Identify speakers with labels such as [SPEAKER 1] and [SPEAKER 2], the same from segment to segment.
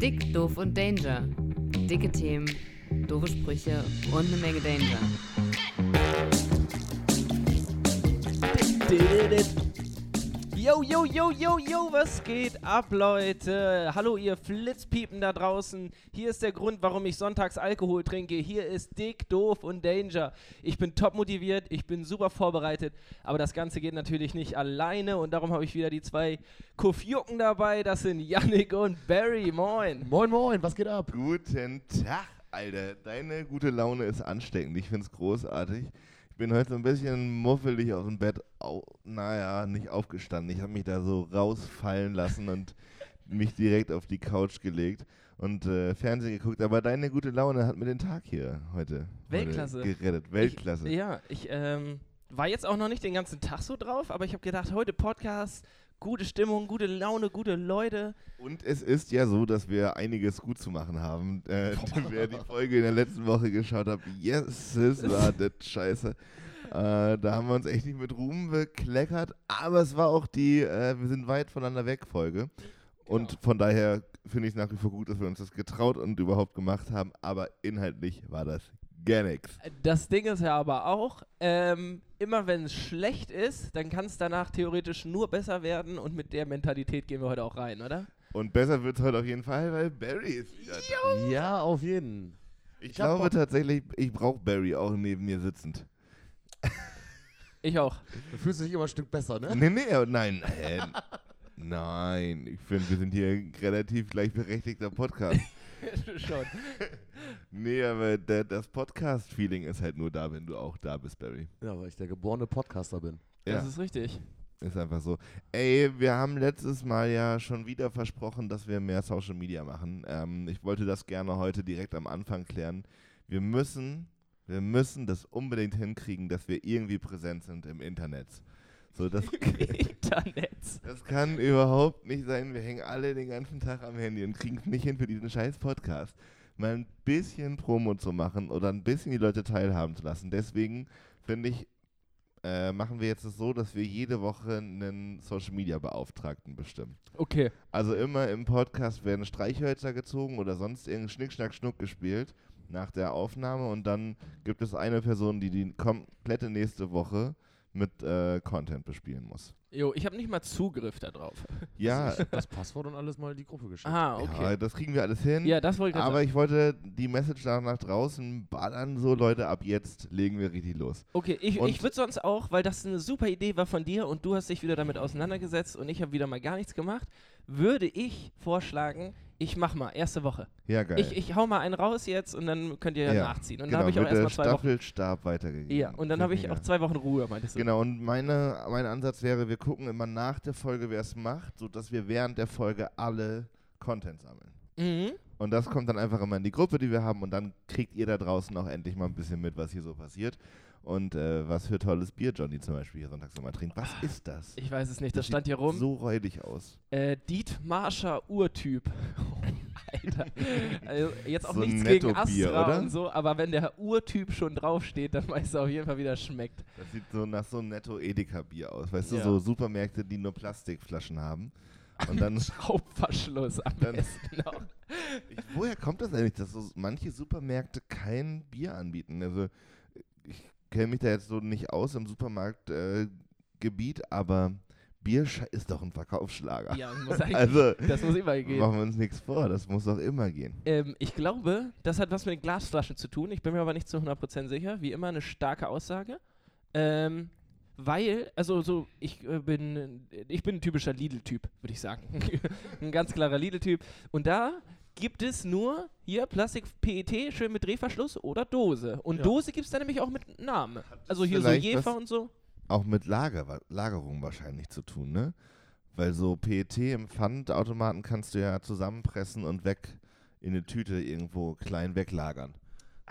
[SPEAKER 1] Dick, doof und Danger. Dicke Themen, doofe Sprüche und eine Menge Danger.
[SPEAKER 2] Yo, yo, yo, yo, yo, was geht ab, Leute? Hallo, ihr Flitzpiepen da draußen. Hier ist der Grund, warum ich sonntags Alkohol trinke. Hier ist Dick, Doof und Danger. Ich bin top motiviert, ich bin super vorbereitet, aber das Ganze geht natürlich nicht alleine und darum habe ich wieder die zwei Kuffjucken dabei. Das sind Yannick und Barry. Moin.
[SPEAKER 3] Moin, moin, was geht ab?
[SPEAKER 4] Guten Tag, Alter. Deine gute Laune ist ansteckend. Ich find's großartig. Ich bin heute so ein bisschen muffelig aus dem Bett, au naja, nicht aufgestanden. Ich habe mich da so rausfallen lassen und mich direkt auf die Couch gelegt und äh, Fernsehen geguckt. Aber deine gute Laune hat mir den Tag hier heute,
[SPEAKER 2] Weltklasse.
[SPEAKER 4] heute gerettet. Weltklasse.
[SPEAKER 2] Ich, ja, ich ähm, war jetzt auch noch nicht den ganzen Tag so drauf, aber ich habe gedacht, heute Podcast, gute Stimmung, gute Laune, gute Leute.
[SPEAKER 4] Und es ist ja so, dass wir einiges gut zu machen haben. Äh, wer die Folge in der letzten Woche geschaut hat, yes, es war das scheiße. Äh, da haben wir uns echt nicht mit Ruhm bekleckert, aber es war auch die äh, Wir sind weit voneinander weg Folge. Und
[SPEAKER 2] Genau.
[SPEAKER 4] von daher finde ich es nach wie vor gut, dass wir uns das getraut und überhaupt gemacht haben, aber inhaltlich war das gar nichts.
[SPEAKER 2] Das Ding ist ja aber auch, ähm, immer wenn es schlecht ist, dann kann es danach theoretisch nur besser werden und mit der Mentalität gehen wir heute auch rein, oder?
[SPEAKER 4] Und besser wird es heute auf jeden Fall, weil Barry ist wieder da.
[SPEAKER 3] Ja, auf jeden.
[SPEAKER 4] Ich,
[SPEAKER 3] Ich
[SPEAKER 4] glaube
[SPEAKER 3] Bock.
[SPEAKER 4] tatsächlich, ich brauche Barry auch neben mir sitzend.
[SPEAKER 2] Ich auch.
[SPEAKER 3] Du fühlst dich immer ein Stück besser, ne?
[SPEAKER 4] Nee, nee, äh, nein. Äh, nein, ich finde, wir sind hier ein relativ gleichberechtigter Podcast.
[SPEAKER 2] Schon.
[SPEAKER 4] Nee, aber der, das Podcast-Feeling ist halt nur da, wenn du auch da bist, Barry.
[SPEAKER 3] Ja, weil ich der geborene Podcaster bin.
[SPEAKER 4] Ja,
[SPEAKER 2] Das ist richtig.
[SPEAKER 4] ist einfach so. Ey, wir haben letztes Mal ja schon wieder versprochen, dass wir mehr Social Media machen. Ähm, ich wollte das gerne heute direkt am Anfang klären. Wir müssen, wir müssen das unbedingt hinkriegen, dass wir irgendwie präsent sind im Internet. So, das. Das kann überhaupt nicht sein. Wir hängen alle den ganzen Tag am Handy und kriegen es nicht hin für diesen scheiß Podcast. Mal ein bisschen Promo zu machen oder ein bisschen die Leute teilhaben zu lassen. Deswegen finde ich, äh, machen wir jetzt es so, dass wir jede Woche einen Social Media Beauftragten bestimmen.
[SPEAKER 2] Okay.
[SPEAKER 4] Also immer im Podcast werden Streichhölzer gezogen oder sonst irgendein Schnick, Schnack, Schnuck gespielt nach der Aufnahme und dann gibt es eine Person, die die komplette nächste Woche mit äh, Content bespielen muss.
[SPEAKER 2] Jo, ich habe nicht mal Zugriff darauf.
[SPEAKER 4] Ja,
[SPEAKER 3] Das Passwort und alles mal in die Gruppe geschickt.
[SPEAKER 2] Ah,
[SPEAKER 4] Ja,
[SPEAKER 2] okay.
[SPEAKER 4] das kriegen wir alles hin.
[SPEAKER 2] Ja, das wollte ich
[SPEAKER 4] aber
[SPEAKER 2] sagen.
[SPEAKER 4] ich wollte die Message da nach draußen ballern, so Leute, ab jetzt legen wir richtig los.
[SPEAKER 2] Okay, ich,
[SPEAKER 4] Und-
[SPEAKER 2] ich würde sonst auch, weil das eine super Idee war von dir und du hast dich wieder damit auseinandergesetzt und ich habe wieder mal gar nichts gemacht, würde ich vorschlagen, ich mach mal, erste Woche.
[SPEAKER 4] Ja, geil.
[SPEAKER 2] Ich, ich hau mal einen raus jetzt und dann könnt ihr ja, nachziehen. Und
[SPEAKER 4] genau,
[SPEAKER 2] dann habe ich auch erstmal zwei Wochen.
[SPEAKER 4] Staffelstab weitergegeben.
[SPEAKER 2] Ja, und dann habe ich auch zwei Wochen Ruhe, meintest du?
[SPEAKER 4] Genau, und meine, mein Ansatz wäre, wir gucken immer nach der Folge, wer es macht, sodass wir während der Folge alle Content sammeln.
[SPEAKER 2] Mhm.
[SPEAKER 4] Und das kommt dann einfach immer in die Gruppe, die wir haben, und dann kriegt ihr da draußen auch endlich mal ein bisschen mit, was hier so passiert. Und äh, was für tolles Bier Johnny zum Beispiel hier sonntags immer trinkt. Was ist das?
[SPEAKER 2] Ich weiß es nicht, das
[SPEAKER 4] sieht
[SPEAKER 2] stand hier rum.
[SPEAKER 4] So räudig aus.
[SPEAKER 2] Äh, Dietmarscher Urtyp. Alter. Also jetzt auch
[SPEAKER 4] So
[SPEAKER 2] nichts gegen Astra
[SPEAKER 4] oder?
[SPEAKER 2] und so, aber wenn der Urtyp schon draufsteht, dann weißt du auf jeden Fall, wie das schmeckt.
[SPEAKER 4] Das sieht so nach so einem Netto-Edeka-Bier aus. Weißt
[SPEAKER 2] Ja.
[SPEAKER 4] du, so Supermärkte, die nur Plastikflaschen haben. Und dann,
[SPEAKER 2] Schraubverschluss am
[SPEAKER 4] Dann-
[SPEAKER 2] besten noch.
[SPEAKER 4] ich, woher kommt das eigentlich, dass so manche Supermärkte kein Bier anbieten? Also, ich kenne mich da jetzt so nicht aus im Supermarktgebiet, äh, aber Bier ist doch ein Verkaufsschlager.
[SPEAKER 2] Ja, muss eigentlich,
[SPEAKER 4] Also,
[SPEAKER 2] das muss immer gehen.
[SPEAKER 4] machen wir uns nichts vor, das muss doch immer gehen.
[SPEAKER 2] Ähm, ich glaube, das hat was mit den Glasflaschen zu tun. Ich bin mir aber nicht zu 100% sicher. Wie immer eine starke Aussage. Ähm, weil, also so, ich äh, bin, ich bin ein typischer Lidl-Typ, würde ich sagen. ein ganz klarer Lidl-Typ. Und da gibt es nur hier Plastik-PET, schön mit Drehverschluss oder Dose. Und
[SPEAKER 3] Ja.
[SPEAKER 2] Dose gibt es dann nämlich auch mit Namen. Also hier so Jefer und so.
[SPEAKER 4] Auch mit Lager, Lagerung wahrscheinlich zu tun, ne? Weil so PET im Pfandautomaten kannst du ja zusammenpressen und weg in eine Tüte irgendwo klein weglagern.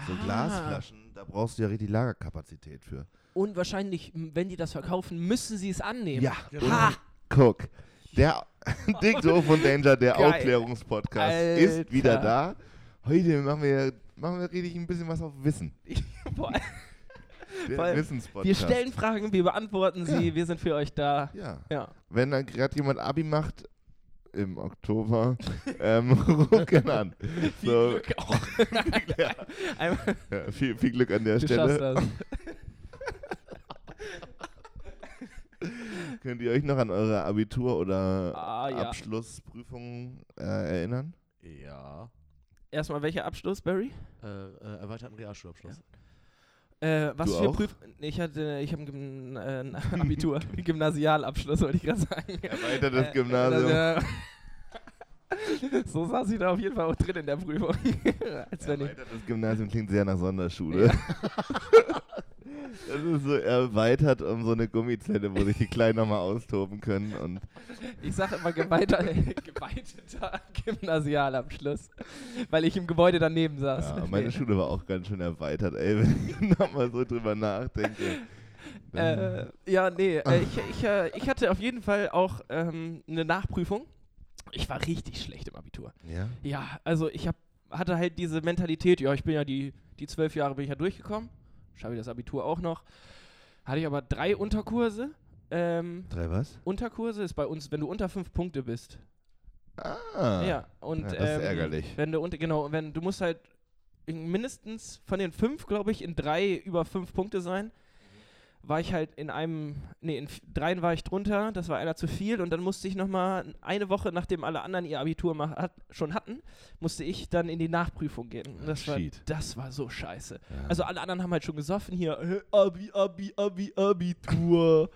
[SPEAKER 4] So
[SPEAKER 2] Ah.
[SPEAKER 4] Glasflaschen, da brauchst du ja richtig Lagerkapazität für.
[SPEAKER 2] Und wahrscheinlich, wenn die das verkaufen, müssen sie es annehmen.
[SPEAKER 4] Ja,
[SPEAKER 2] Ha!
[SPEAKER 4] und guck. Der Dick Doof und Danger, der
[SPEAKER 2] Geil.
[SPEAKER 4] Aufklärungspodcast,
[SPEAKER 2] Alter.
[SPEAKER 4] ist wieder da. Heute machen wir, machen wir richtig ein bisschen was auf Wissen.
[SPEAKER 2] Boah,
[SPEAKER 4] Der. Wissenspodcast.
[SPEAKER 2] wir stellen Fragen, wir beantworten sie, wir sind für euch da.
[SPEAKER 4] Ja.
[SPEAKER 2] Ja.
[SPEAKER 4] Wenn dann gerade jemand Abi macht, im Oktober. ähm, ruf gerne an.
[SPEAKER 2] Viel
[SPEAKER 4] So,
[SPEAKER 2] Glück auch.
[SPEAKER 4] ja, ja, viel, viel Glück an der
[SPEAKER 2] du schaffst
[SPEAKER 4] Stelle.
[SPEAKER 2] das.
[SPEAKER 4] Könnt ihr euch noch an eure Abitur- oder
[SPEAKER 2] Ah, ja.
[SPEAKER 4] Abschlussprüfung äh, erinnern?
[SPEAKER 3] Ja.
[SPEAKER 2] Erstmal, welcher Abschluss, Barry?
[SPEAKER 3] Äh, äh, erweiterten Realschulabschluss.
[SPEAKER 2] Äh, was
[SPEAKER 4] Du
[SPEAKER 2] für
[SPEAKER 4] auch?
[SPEAKER 2] Prüf... Nee, ich hatte, ich habe ein, äh, ein Abitur, Gymnasialabschluss, wollte ich gerade sagen.
[SPEAKER 4] Erweitertes
[SPEAKER 2] Äh,
[SPEAKER 4] Gymnasium.
[SPEAKER 2] äh, so saß ich da auf jeden Fall auch drin in der Prüfung. Als
[SPEAKER 4] Erweitertes Gymnasium klingt sehr nach Sonderschule. Das ist so erweitert um so eine Gummizelle, wo sich die Kleinen nochmal austoben können. Und
[SPEAKER 2] ich sage immer geweiter, geweiteter Gymnasialabschluss, weil ich im Gebäude daneben saß.
[SPEAKER 4] ja, meine Schule war auch ganz schön erweitert, ey, wenn ich nochmal so drüber nachdenke.
[SPEAKER 2] Äh, ja, nee, äh, ich, ich, äh, ich hatte auf jeden Fall auch ähm, eine Nachprüfung. Ich war richtig schlecht im Abitur.
[SPEAKER 4] ja?
[SPEAKER 2] Ja, also ich hab, hatte halt diese Mentalität, ja, ich bin ja die, die zwölf Jahre bin ich ja durchgekommen, schaffe ich das Abitur auch noch. Hatte ich aber drei Unterkurse. Ähm,
[SPEAKER 4] Drei was?
[SPEAKER 2] Unterkurse ist bei uns, wenn du unter fünf Punkte bist.
[SPEAKER 4] Ah.
[SPEAKER 2] Ja, und
[SPEAKER 4] Ja, das ist
[SPEAKER 2] ähm,
[SPEAKER 4] ärgerlich.
[SPEAKER 2] Wenn du unter, genau, wenn du musst halt in mindestens von den fünf, glaube ich, in drei über fünf Punkte sein. War ich halt in einem, nee, in dreien war ich drunter, das war einer zu viel und dann musste ich nochmal eine Woche, nachdem alle anderen ihr Abitur mach, hat, schon hatten, musste ich dann in die Nachprüfung gehen. Und das, war, das war so scheiße.
[SPEAKER 4] Ja.
[SPEAKER 2] Also alle anderen haben halt schon gesoffen hier, äh, Abi, Abi, Abi, Abitur.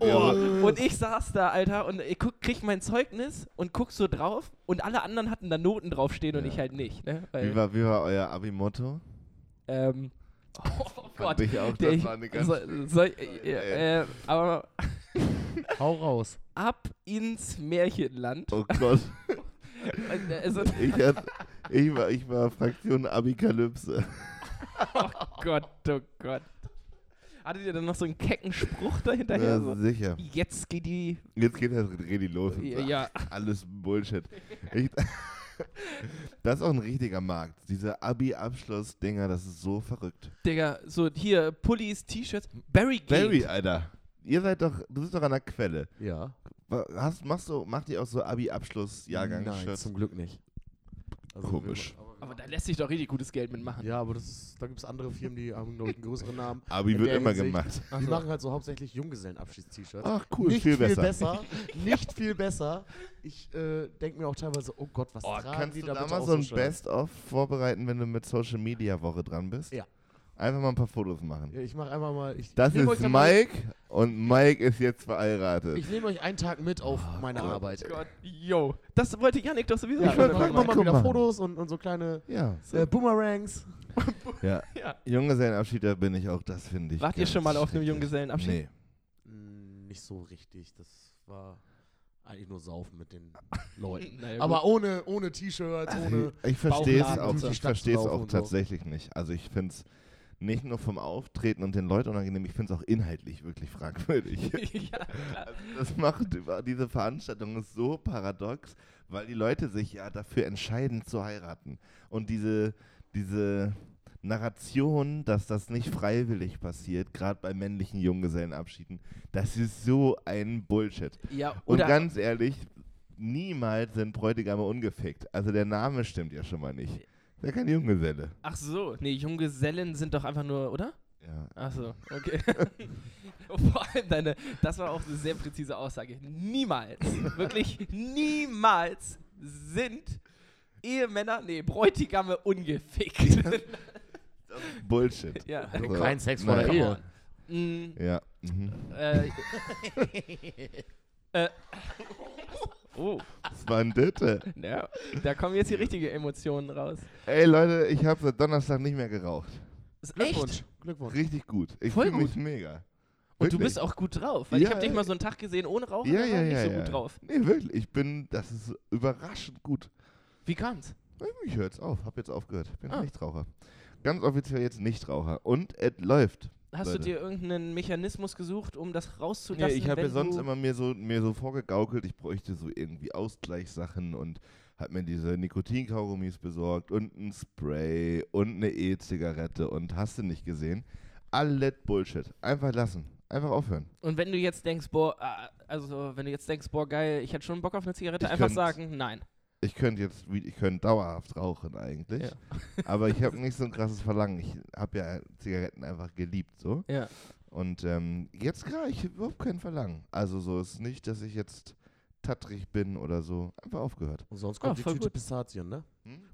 [SPEAKER 2] Oh, und ich saß da, Alter, und ich guck, krieg mein Zeugnis und guck so drauf und alle anderen hatten da Noten draufstehen und
[SPEAKER 4] Ja.
[SPEAKER 2] ich halt nicht. Ne?
[SPEAKER 4] wie, war, wie war euer Abi-Motto?
[SPEAKER 2] ähm, oh Gott.
[SPEAKER 4] Ich auch,
[SPEAKER 2] Der,
[SPEAKER 4] das
[SPEAKER 2] ich,
[SPEAKER 4] war eine ganz
[SPEAKER 2] so,
[SPEAKER 4] schön-
[SPEAKER 2] soll,
[SPEAKER 4] Ey.
[SPEAKER 2] äh, äh, aber
[SPEAKER 3] Hau raus.
[SPEAKER 2] ab ins Märchenland.
[SPEAKER 4] Oh Gott.
[SPEAKER 2] Äh, Also,
[SPEAKER 4] Ich, hat, ich, war, ich war Fraktion Abikalypse.
[SPEAKER 2] oh Gott, oh Gott. Hattet ihr dann noch so einen kecken Spruch dahinterher?
[SPEAKER 4] Ja,
[SPEAKER 2] so,
[SPEAKER 4] sicher.
[SPEAKER 2] jetzt geht die.
[SPEAKER 4] Jetzt geht das richtig los.
[SPEAKER 2] Ja, ja.
[SPEAKER 4] Alles Bullshit. Ich, das ist auch ein richtiger Markt. Diese Abi-Abschluss-Dinger, das ist so verrückt.
[SPEAKER 2] Digga, so hier Pullis, T-Shirts. Barry Gate.
[SPEAKER 4] Barry, Alter. Ihr seid doch, du bist doch an der Quelle.
[SPEAKER 3] Ja.
[SPEAKER 4] Hast, machst du, macht ihr auch so
[SPEAKER 3] Nein,
[SPEAKER 4] Abi-Abschluss-Jahrgang-Shirts?
[SPEAKER 3] zum Glück nicht. Also
[SPEAKER 4] Komisch.
[SPEAKER 3] Wir-
[SPEAKER 2] Aber da lässt sich doch richtig gutes Geld mitmachen.
[SPEAKER 3] Ja, aber das ist, da gibt es andere Firmen, die haben, glaube ich, einen größeren Namen.
[SPEAKER 4] Abi
[SPEAKER 3] In
[SPEAKER 4] wird immer
[SPEAKER 3] Hinsicht-
[SPEAKER 4] gemacht.
[SPEAKER 2] Ach
[SPEAKER 3] Die
[SPEAKER 2] so.
[SPEAKER 3] machen halt so hauptsächlich Junggesellenabschieds-T-Shirts.
[SPEAKER 4] Ach cool,
[SPEAKER 3] nicht
[SPEAKER 4] viel, besser.
[SPEAKER 3] nicht viel besser. Ich äh, denke mir auch teilweise, oh Gott, was
[SPEAKER 4] Oh,
[SPEAKER 3] tragen
[SPEAKER 4] kannst
[SPEAKER 3] die
[SPEAKER 4] du
[SPEAKER 3] da
[SPEAKER 4] da
[SPEAKER 3] bitte
[SPEAKER 4] mal
[SPEAKER 3] auf
[SPEAKER 4] so ein? Best-of vorbereiten, wenn du mit Social Media Woche dran bist?
[SPEAKER 3] Ja.
[SPEAKER 4] Einfach mal ein paar Fotos machen.
[SPEAKER 3] Ja, ich mache einfach mal. Ich,
[SPEAKER 4] Das
[SPEAKER 3] ich
[SPEAKER 4] ist
[SPEAKER 3] dann mal-
[SPEAKER 4] Mike und Mike ist jetzt verheiratet.
[SPEAKER 3] Ich nehme euch einen Tag mit auf meine
[SPEAKER 4] Gott.
[SPEAKER 3] Arbeit.
[SPEAKER 2] Gott, yo. Das wollte Janik doch sowieso
[SPEAKER 3] Ja, machen wir
[SPEAKER 2] machen.
[SPEAKER 3] mal
[SPEAKER 4] Guck
[SPEAKER 3] wieder
[SPEAKER 4] mal.
[SPEAKER 3] Fotos und, und so kleine
[SPEAKER 4] ja,
[SPEAKER 3] äh, Boomerangs.
[SPEAKER 4] ja.
[SPEAKER 2] Ja.
[SPEAKER 4] Junggesellenabschied, da bin ich auch, das finde ich.
[SPEAKER 2] Wart ihr schon mal auf einem
[SPEAKER 4] schrecklich.
[SPEAKER 2] Junggesellenabschied?
[SPEAKER 4] Nee.
[SPEAKER 3] Nicht so richtig. Das war eigentlich nur Saufen mit den Leuten.
[SPEAKER 2] Naja,
[SPEAKER 3] Aber
[SPEAKER 2] gut.
[SPEAKER 3] ohne, ohne T-Shirts, ohne.
[SPEAKER 4] Ich verstehe es auch, ich verstehe es
[SPEAKER 3] zu laufen
[SPEAKER 4] auch
[SPEAKER 3] und so.
[SPEAKER 4] tatsächlich nicht. Also ich finde es nicht nur vom Auftreten und den Leuten unangenehm, ich finde es auch inhaltlich wirklich fragwürdig.
[SPEAKER 2] ja.
[SPEAKER 4] Also das macht über- diese Veranstaltung ist so paradox, weil die Leute sich ja dafür entscheiden zu heiraten. Und diese, diese Narration, dass das nicht freiwillig passiert, gerade bei männlichen Junggesellenabschieden, das ist so ein Bullshit.
[SPEAKER 2] ja
[SPEAKER 4] Und ganz ehrlich, niemals sind Bräutigame ungefickt. Also der Name stimmt ja schon mal nicht. Ist ja kein Junggeselle.
[SPEAKER 2] Ach so, nee, Junggesellen sind doch einfach nur, oder?
[SPEAKER 4] Ja.
[SPEAKER 2] Ach so, okay. Vor allem deine, das war auch eine sehr präzise Aussage. Niemals, wirklich niemals sind Ehemänner, nee, Bräutigame ungefickt.
[SPEAKER 4] Bullshit.
[SPEAKER 2] ja.
[SPEAKER 4] So,
[SPEAKER 3] Kein Sex vor der. Ehe.
[SPEAKER 2] Mm,
[SPEAKER 4] Ja. Mhm.
[SPEAKER 2] äh, äh, oh,
[SPEAKER 4] Was war denn das?
[SPEAKER 2] ja, da kommen jetzt die richtigen Emotionen raus.
[SPEAKER 4] Ey Leute, ich habe seit Donnerstag nicht mehr geraucht.
[SPEAKER 2] Ist
[SPEAKER 3] Glückwunsch.
[SPEAKER 2] echt?
[SPEAKER 3] Glückwunsch.
[SPEAKER 4] Richtig gut. Ich
[SPEAKER 2] Voll
[SPEAKER 4] fühle mich
[SPEAKER 2] gut.
[SPEAKER 4] mega.
[SPEAKER 2] Und du bist auch gut drauf, weil ich
[SPEAKER 4] Ja,
[SPEAKER 2] habe dich mal so einen Tag gesehen ohne Rauchen,
[SPEAKER 4] Ja,
[SPEAKER 2] da war
[SPEAKER 4] ja,
[SPEAKER 2] nicht
[SPEAKER 4] ja,
[SPEAKER 2] so
[SPEAKER 4] ja.
[SPEAKER 2] gut drauf.
[SPEAKER 4] Nee, wirklich. Ich bin, das ist überraschend gut.
[SPEAKER 2] Wie kam's?
[SPEAKER 4] Ich höre jetzt auf, habe jetzt aufgehört. Ich bin
[SPEAKER 2] Ah.
[SPEAKER 4] Nichtraucher. Ganz offiziell jetzt Nichtraucher. Und es läuft.
[SPEAKER 2] Hast
[SPEAKER 4] Leute.
[SPEAKER 2] du dir irgendeinen Mechanismus gesucht, um das
[SPEAKER 4] Ja,
[SPEAKER 2] rauszulassen?
[SPEAKER 4] ich habe ja sonst immer mir so, mir so vorgegaukelt, ich bräuchte so irgendwie Ausgleichssachen und habe mir diese Nikotinkaugummis besorgt und ein Spray und eine E-Zigarette und hast du nicht gesehen. Alles Bullshit. Einfach lassen. Einfach aufhören.
[SPEAKER 2] Und wenn du jetzt denkst, boah, äh, also wenn du jetzt denkst, boah, geil, ich hätte schon Bock auf eine Zigarette,
[SPEAKER 4] Ich
[SPEAKER 2] einfach sagen, nein.
[SPEAKER 4] Ich könnte jetzt, wie- ich könnte dauerhaft rauchen eigentlich.
[SPEAKER 2] Ja.
[SPEAKER 4] Aber ich habe nicht so ein krasses Verlangen. Ich habe ja Zigaretten einfach geliebt so.
[SPEAKER 2] Ja.
[SPEAKER 4] Und ähm, jetzt gerade, ich habe überhaupt kein Verlangen. Also so ist nicht, dass ich jetzt tattrig bin oder so. Einfach aufgehört.
[SPEAKER 3] Und sonst
[SPEAKER 2] Ah,
[SPEAKER 3] kommt die
[SPEAKER 2] voll
[SPEAKER 3] Tüte
[SPEAKER 2] gut.
[SPEAKER 3] Pistazien, ne?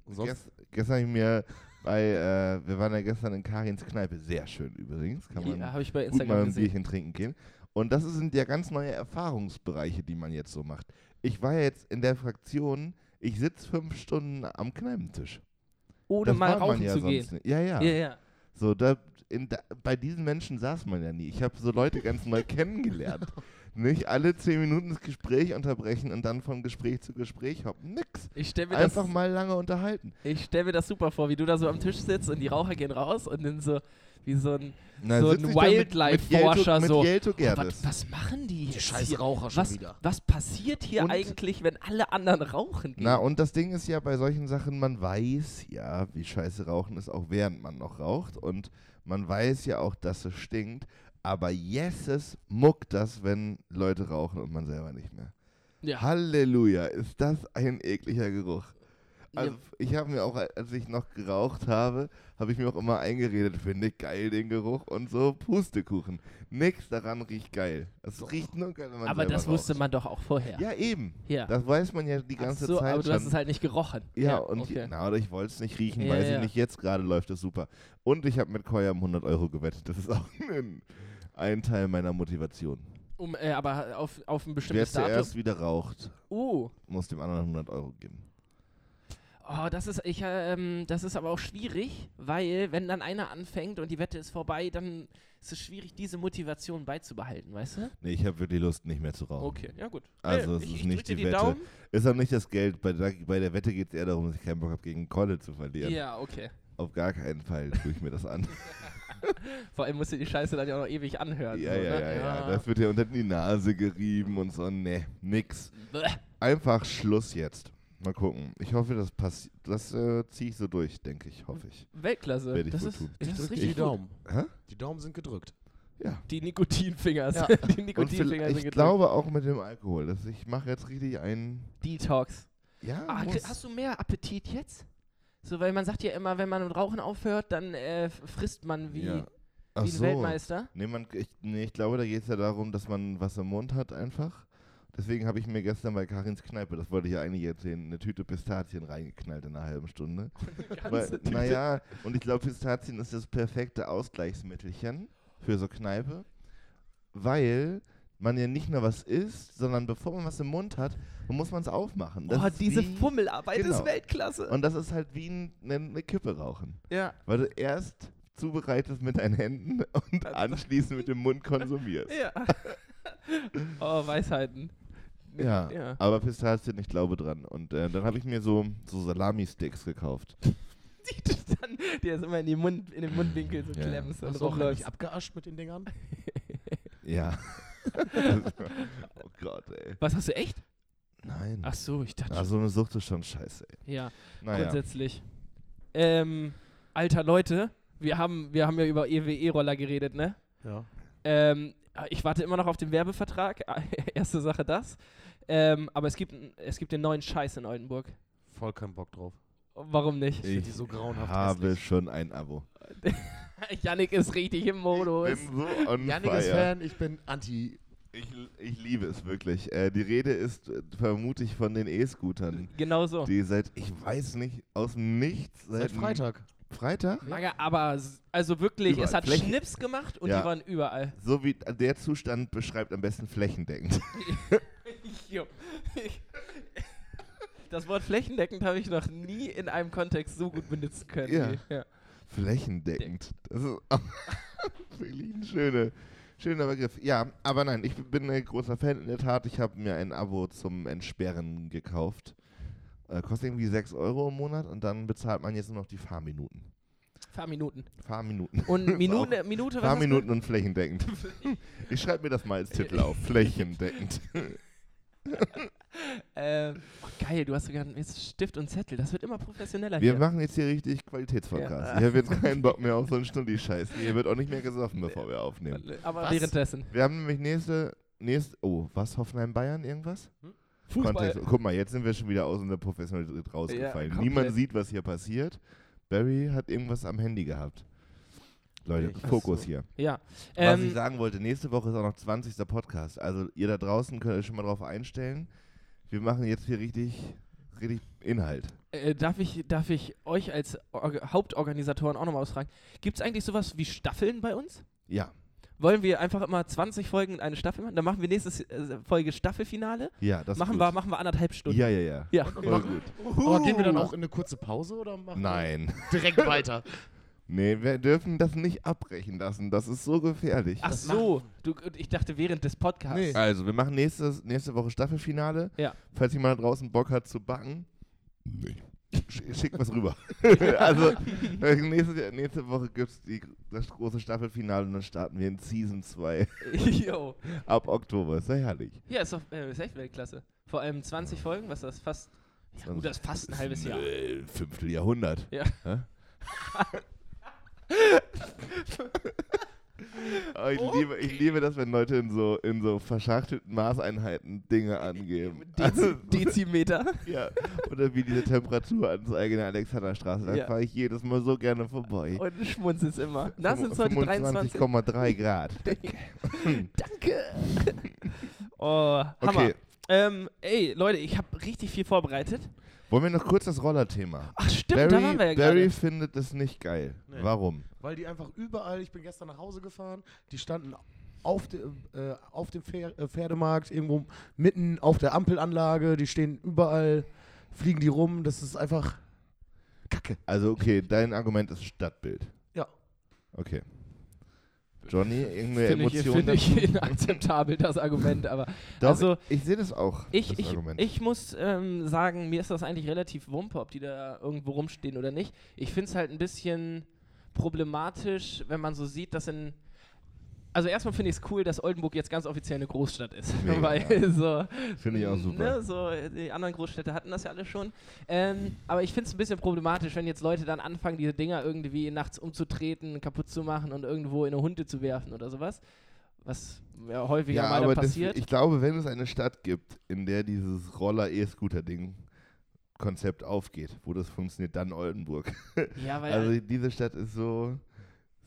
[SPEAKER 3] Und sonst-
[SPEAKER 4] Gest, gestern habe ich mir bei, äh, wir waren ja gestern in Karins Kneipe, sehr schön übrigens, kann man
[SPEAKER 2] Ja, habe ich bei
[SPEAKER 4] gut mal
[SPEAKER 2] Instagram
[SPEAKER 4] ein
[SPEAKER 2] gesehen.
[SPEAKER 4] Bierchen trinken gehen. Und das sind ja ganz neue Erfahrungsbereiche, die man jetzt so macht. Ich war ja jetzt in der Fraktion, ich sitze fünf Stunden am Kneipentisch.
[SPEAKER 2] Ohne
[SPEAKER 4] Das
[SPEAKER 2] mal rauchen
[SPEAKER 4] ja
[SPEAKER 2] zu gehen.
[SPEAKER 4] Nicht. Ja, ja.
[SPEAKER 2] Ja, ja.
[SPEAKER 4] So, da, in, da, bei diesen Menschen saß man ja nie. Ich habe so Leute ganz neu kennengelernt. Nicht alle zehn Minuten das Gespräch unterbrechen und dann von Gespräch zu Gespräch hoppen. Nix.
[SPEAKER 2] Ich stelle mir, das-
[SPEAKER 4] Einfach mal lange unterhalten.
[SPEAKER 2] ich stell mir das super vor, wie du da so am Tisch sitzt und die Raucher gehen raus und dann so, wie so ein,
[SPEAKER 4] Na,
[SPEAKER 2] so ein Wildlife-Forscher so. Oh, was, was machen die
[SPEAKER 3] Die
[SPEAKER 2] jetzt
[SPEAKER 3] scheiß
[SPEAKER 2] hier?
[SPEAKER 3] Raucher schon
[SPEAKER 2] was,
[SPEAKER 3] wieder.
[SPEAKER 2] was passiert hier
[SPEAKER 4] Und-
[SPEAKER 2] eigentlich, wenn alle anderen rauchen gehen?
[SPEAKER 4] Na, und das Ding ist ja bei solchen Sachen, man weiß ja, wie scheiße Rauchen ist, auch während man noch raucht. Und man weiß ja auch, dass es stinkt. Aber yeses muckt das, wenn Leute rauchen und man selber nicht mehr.
[SPEAKER 2] ja.
[SPEAKER 4] Halleluja, ist das ein ekliger Geruch. Also
[SPEAKER 2] Ja.
[SPEAKER 4] ich habe mir auch, als ich noch geraucht habe, habe ich mir auch immer eingeredet, finde ich geil den Geruch und so Pustekuchen. Nix daran riecht geil. Es riecht nur geil, wenn man
[SPEAKER 2] Aber das wusste
[SPEAKER 4] raucht.
[SPEAKER 2] man doch auch vorher.
[SPEAKER 4] Ja, eben.
[SPEAKER 2] Ja.
[SPEAKER 4] Das weiß man ja die
[SPEAKER 2] Ach
[SPEAKER 4] ganze
[SPEAKER 2] so,
[SPEAKER 4] Zeit
[SPEAKER 2] aber du
[SPEAKER 4] schon.
[SPEAKER 2] hast es halt nicht gerochen.
[SPEAKER 4] Ja, und
[SPEAKER 2] okay.
[SPEAKER 4] na, oder ich wollte es nicht riechen,
[SPEAKER 2] Ja,
[SPEAKER 4] weiß
[SPEAKER 2] ja.
[SPEAKER 4] ich nicht. Jetzt gerade läuft es super. Und ich habe mit Koya um 100 Euro gewettet. Das ist auch ein, ein Teil meiner Motivation.
[SPEAKER 2] Um, äh, aber auf, auf ein
[SPEAKER 4] Wer
[SPEAKER 2] bestimmtes Datum.
[SPEAKER 4] zuerst wieder raucht,
[SPEAKER 2] Uh.
[SPEAKER 4] muss dem anderen 100 Euro geben.
[SPEAKER 2] Oh, das ist, ich, ähm, das ist aber auch schwierig, weil wenn dann einer anfängt und die Wette ist vorbei, dann ist es schwierig, diese Motivation beizubehalten, weißt du?
[SPEAKER 4] Nee, ich habe wirklich Lust, nicht mehr zu rauchen.
[SPEAKER 2] Okay, ja gut.
[SPEAKER 4] Also es
[SPEAKER 2] ich,
[SPEAKER 4] ist
[SPEAKER 2] ich
[SPEAKER 4] nicht die
[SPEAKER 2] die
[SPEAKER 4] Wette.
[SPEAKER 2] Daumen.
[SPEAKER 4] Ist auch nicht das Geld. Bei der, bei der Wette geht es eher darum, dass ich keinen Bock habe, gegen Kolle zu verlieren.
[SPEAKER 2] Ja, okay.
[SPEAKER 4] Auf gar keinen Fall tue ich mir das an.
[SPEAKER 2] Vor allem musst du die Scheiße dann ja auch noch ewig anhören.
[SPEAKER 4] ja,
[SPEAKER 2] so,
[SPEAKER 4] ja,
[SPEAKER 2] ne?
[SPEAKER 4] ja, ja. Das wird ja unter die Nase gerieben und so. Nee, nix. Einfach Schluss jetzt. Mal gucken. Ich hoffe, das passiert. Das äh, ziehe ich so durch, denke ich. Hoffe ich.
[SPEAKER 2] Weltklasse.
[SPEAKER 4] Werd ich
[SPEAKER 2] das
[SPEAKER 4] wohl
[SPEAKER 2] ist,
[SPEAKER 4] tun.
[SPEAKER 2] das
[SPEAKER 3] Ich
[SPEAKER 2] ist richtig
[SPEAKER 3] die. Daumen.
[SPEAKER 4] Hä?
[SPEAKER 3] Die Daumen sind gedrückt.
[SPEAKER 4] Ja.
[SPEAKER 2] Die Nikotinfingers.
[SPEAKER 3] Ja.
[SPEAKER 2] die Nikotinfinger sind
[SPEAKER 4] ich
[SPEAKER 2] gedrückt.
[SPEAKER 4] glaube auch mit dem Alkohol. Dass ich mache jetzt richtig einen.
[SPEAKER 2] Detox.
[SPEAKER 4] Ja,
[SPEAKER 2] Ah, hast du mehr Appetit jetzt? So, weil man sagt ja immer, wenn man mit Rauchen aufhört, dann äh, frisst man wie,
[SPEAKER 4] ja. Ach
[SPEAKER 2] wie ein
[SPEAKER 4] so.
[SPEAKER 2] Weltmeister.
[SPEAKER 4] Nee, man, ich, nee, ich glaube, da geht es ja darum, dass man was im Mund hat einfach. Deswegen habe ich mir gestern bei Karins Kneipe, das wollte ich ja eigentlich erzählen, eine Tüte Pistazien reingeknallt in einer halben Stunde. Weil, naja, und ich glaube, Pistazien ist das perfekte Ausgleichsmittelchen für so Kneipe, weil man ja nicht nur was isst, sondern bevor man was im Mund hat, muss man es aufmachen. Das
[SPEAKER 2] oh,
[SPEAKER 4] ist
[SPEAKER 2] diese
[SPEAKER 4] wie,
[SPEAKER 2] Fummelarbeit ist
[SPEAKER 4] genau.
[SPEAKER 2] Weltklasse.
[SPEAKER 4] Und das ist halt wie ein, eine, eine Kippe rauchen.
[SPEAKER 2] ja.
[SPEAKER 4] Weil du erst zubereitest mit deinen Händen und anschließend mit dem Mund konsumierst.
[SPEAKER 2] ja. oh, Weisheiten.
[SPEAKER 4] Ja,
[SPEAKER 2] Ja.
[SPEAKER 4] aber Pistazien, ich glaube dran. Und äh, dann habe ich mir so, so Salami-Sticks gekauft.
[SPEAKER 2] Die du dann dir das immer in, die Mund, in den Mundwinkel so
[SPEAKER 4] Ja.
[SPEAKER 2] klemmst und
[SPEAKER 3] Hast du auch nicht abgeascht mit den Dingern?
[SPEAKER 4] Ja. oh Gott, ey.
[SPEAKER 2] Was hast du echt?
[SPEAKER 4] Nein.
[SPEAKER 2] Ach so, ich dachte.
[SPEAKER 4] Ah, so eine Sucht ist schon scheiße, ey.
[SPEAKER 2] Ja,
[SPEAKER 4] Naja.
[SPEAKER 2] grundsätzlich. Ähm, alter Leute, wir haben, wir haben ja über EWE-Roller geredet, ne?
[SPEAKER 3] Ja.
[SPEAKER 2] Ähm, ich warte immer noch auf den Werbevertrag. Erste Sache das. Ähm, aber es gibt, es gibt den neuen Scheiß in Oldenburg.
[SPEAKER 3] Voll keinen Bock drauf.
[SPEAKER 2] Warum nicht?
[SPEAKER 3] Ich finde
[SPEAKER 4] Ich
[SPEAKER 3] die so grauenhaft
[SPEAKER 4] habe
[SPEAKER 3] hässlich.
[SPEAKER 4] schon ein Abo.
[SPEAKER 2] Yannick ist richtig im Modus.
[SPEAKER 4] Ich bin so on
[SPEAKER 3] Janik ist
[SPEAKER 4] fire.
[SPEAKER 3] Fan, ich bin anti.
[SPEAKER 4] Ich, ich liebe es wirklich. Äh, die Rede ist äh, vermutlich von den E-Scootern,
[SPEAKER 2] Genau so.
[SPEAKER 4] die seit, ich weiß nicht, aus dem Nichts,
[SPEAKER 3] Seit Freitag.
[SPEAKER 4] Freitag?
[SPEAKER 2] Maga, aber also wirklich, es
[SPEAKER 4] Überall.
[SPEAKER 2] hat
[SPEAKER 4] Flächen-
[SPEAKER 2] Schnips gemacht und
[SPEAKER 4] Ja.
[SPEAKER 2] die waren überall.
[SPEAKER 4] So wie der Zustand beschreibt am besten flächendeckend.
[SPEAKER 2] Jo. Das Wort flächendeckend habe ich noch nie in einem Kontext so gut benutzen können.
[SPEAKER 4] Ja.
[SPEAKER 2] wie- ja.
[SPEAKER 4] Flächendeckend. Das ist wirklich ein schöner, schöner Begriff. Ja, aber nein, ich bin ein großer Fan in der Tat. Ich habe mir ein Abo zum Entsperren gekauft. Äh, kostet irgendwie 6 Euro im Monat und dann bezahlt man jetzt nur noch die Fahrminuten.
[SPEAKER 2] Fahrminuten.
[SPEAKER 4] Fahrminuten.
[SPEAKER 2] Und Minute, Minute was?
[SPEAKER 4] Fahrminuten und flächendeckend. ich schreibe mir das mal als Titel auf. Flächendeckend.
[SPEAKER 2] ähm, oh, geil, du hast sogar jetzt Stift und Zettel. Das wird immer professioneller
[SPEAKER 4] Wir
[SPEAKER 2] hier.
[SPEAKER 4] machen jetzt hier richtig Qualitätspodcast.
[SPEAKER 2] Ja.
[SPEAKER 4] Ich habe jetzt keinen Bock mehr auf so einen Stundi-Scheiß. Hier wird auch nicht mehr gesoffen, bevor wir aufnehmen.
[SPEAKER 2] Aber
[SPEAKER 3] Was?
[SPEAKER 2] währenddessen.
[SPEAKER 4] Wir haben nämlich nächste, nächste, oh, was, Hoffenheim-Bayern, irgendwas?
[SPEAKER 2] Fußball.
[SPEAKER 4] Kontext. Guck mal, jetzt sind wir schon wieder aus unserer Professionalität rausgefallen.
[SPEAKER 2] komplett.
[SPEAKER 4] Niemand sieht, was hier passiert. Barry hat irgendwas am Handy gehabt. Leute, Fokus
[SPEAKER 3] so.
[SPEAKER 4] hier.
[SPEAKER 2] Ja.
[SPEAKER 4] Was ich
[SPEAKER 2] Ähm,
[SPEAKER 4] sagen wollte, nächste Woche ist auch noch 20. Podcast. Also ihr da draußen könnt euch schon mal drauf einstellen. Wir machen jetzt hier richtig, richtig Inhalt.
[SPEAKER 2] äh, darf, ich, darf ich euch als Orga Hauptorganisatoren auch nochmal ausfragen? Gibt es eigentlich sowas wie Staffeln bei uns?
[SPEAKER 4] Ja,
[SPEAKER 2] Wollen wir einfach immer 20 Folgen in eine Staffel machen? Dann machen wir nächste äh, Folge Staffelfinale.
[SPEAKER 4] ja, das
[SPEAKER 2] machen,
[SPEAKER 4] ist
[SPEAKER 2] wir, machen wir anderthalb Stunden.
[SPEAKER 4] Ja, ja, ja.
[SPEAKER 2] Ja.
[SPEAKER 3] Und
[SPEAKER 4] Voll
[SPEAKER 3] machen-
[SPEAKER 4] gut.
[SPEAKER 3] Aber gehen wir dann auch in eine kurze Pause oder machen wir
[SPEAKER 4] Nein.
[SPEAKER 3] direkt weiter?
[SPEAKER 4] Nee, wir dürfen das nicht abbrechen lassen. Das ist so gefährlich.
[SPEAKER 2] Ach
[SPEAKER 3] Das
[SPEAKER 2] so, du, ich dachte während des Podcasts.
[SPEAKER 3] Nee.
[SPEAKER 4] Also, wir machen nächstes, nächste Woche Staffelfinale.
[SPEAKER 2] Ja.
[SPEAKER 4] Falls jemand draußen Bock hat zu backen, nee. Sch- Schickt was rüber. also, nächste, nächste Woche gibt es das große Staffelfinale und dann starten wir in Season 2
[SPEAKER 2] Jo.
[SPEAKER 4] ab Oktober. Ist ja herrlich.
[SPEAKER 2] Ja, ist, doch, äh, ist echt Weltklasse. Vor allem 20 Folgen, was ist das fast. Ja, gut, das ist fast ein halbes Jahr.
[SPEAKER 4] Äh, Fünfteljahrhundert.
[SPEAKER 2] Ja.
[SPEAKER 4] Oh, ich,
[SPEAKER 2] Oh.
[SPEAKER 4] liebe, ich liebe das, wenn Leute in so, in so verschachtelten Maßeinheiten Dinge angeben. Also,
[SPEAKER 2] Dezi Dezimeter.
[SPEAKER 4] ja. Oder wie diese Temperaturanzeige in der Alexanderstraße. Da
[SPEAKER 2] Ja.
[SPEAKER 4] fahre ich jedes Mal so gerne vorbei.
[SPEAKER 2] Und du schmunzelst immer. Das sind heute 23.
[SPEAKER 4] 25,3 Grad.
[SPEAKER 2] Danke. oh, Hammer.
[SPEAKER 4] Okay.
[SPEAKER 2] Ähm, ey, Leute, ich habe richtig viel vorbereitet.
[SPEAKER 4] Wollen wir noch kurz das Rollerthema?
[SPEAKER 2] Ach, stimmt,
[SPEAKER 4] Barry,
[SPEAKER 2] da waren wir ja
[SPEAKER 4] Barry
[SPEAKER 2] gerade.
[SPEAKER 4] findet es nicht geil.
[SPEAKER 3] Nee.
[SPEAKER 4] Warum?
[SPEAKER 3] Weil die einfach überall, ich bin gestern nach Hause gefahren, die standen auf, de, äh, auf dem äh, Pferdemarkt, irgendwo mitten auf der Ampelanlage, die stehen überall, fliegen die rum, das ist einfach Kacke.
[SPEAKER 4] Also, okay, dein Argument ist Stadtbild.
[SPEAKER 3] Ja.
[SPEAKER 4] Okay. Johnny, irgendeine
[SPEAKER 2] Finde ich,
[SPEAKER 4] Emotion
[SPEAKER 2] find ich inakzeptabel, das Argument, aber
[SPEAKER 4] Doch,
[SPEAKER 2] also
[SPEAKER 4] ich sehe das auch,
[SPEAKER 2] ich,
[SPEAKER 4] das
[SPEAKER 2] ich,
[SPEAKER 4] Argument.
[SPEAKER 2] ich muss ähm, sagen, mir ist das eigentlich relativ wumpe, ob die da irgendwo rumstehen oder nicht. Ich finde es halt ein bisschen problematisch, wenn man so sieht, dass in also erstmal finde ich es cool, dass Oldenburg jetzt ganz offiziell eine Großstadt ist.
[SPEAKER 4] Mega,
[SPEAKER 2] so,
[SPEAKER 4] Finde ich auch super.
[SPEAKER 2] Ne, so, die anderen Großstädte hatten das ja alle schon. Ähm, aber ich finde es ein bisschen problematisch, wenn jetzt Leute dann anfangen, diese Dinger irgendwie nachts umzutreten, kaputt zu machen und irgendwo in eine Hunde zu werfen oder sowas. Was ja häufiger
[SPEAKER 4] ja,
[SPEAKER 2] mal
[SPEAKER 4] aber
[SPEAKER 2] dann
[SPEAKER 4] das,
[SPEAKER 2] passiert.
[SPEAKER 4] ich glaube, wenn es eine Stadt gibt, in der dieses Roller-E-Scooter-Ding Konzept aufgeht, wo das funktioniert, dann Oldenburg.
[SPEAKER 2] ja, weil
[SPEAKER 4] Also diese Stadt ist so,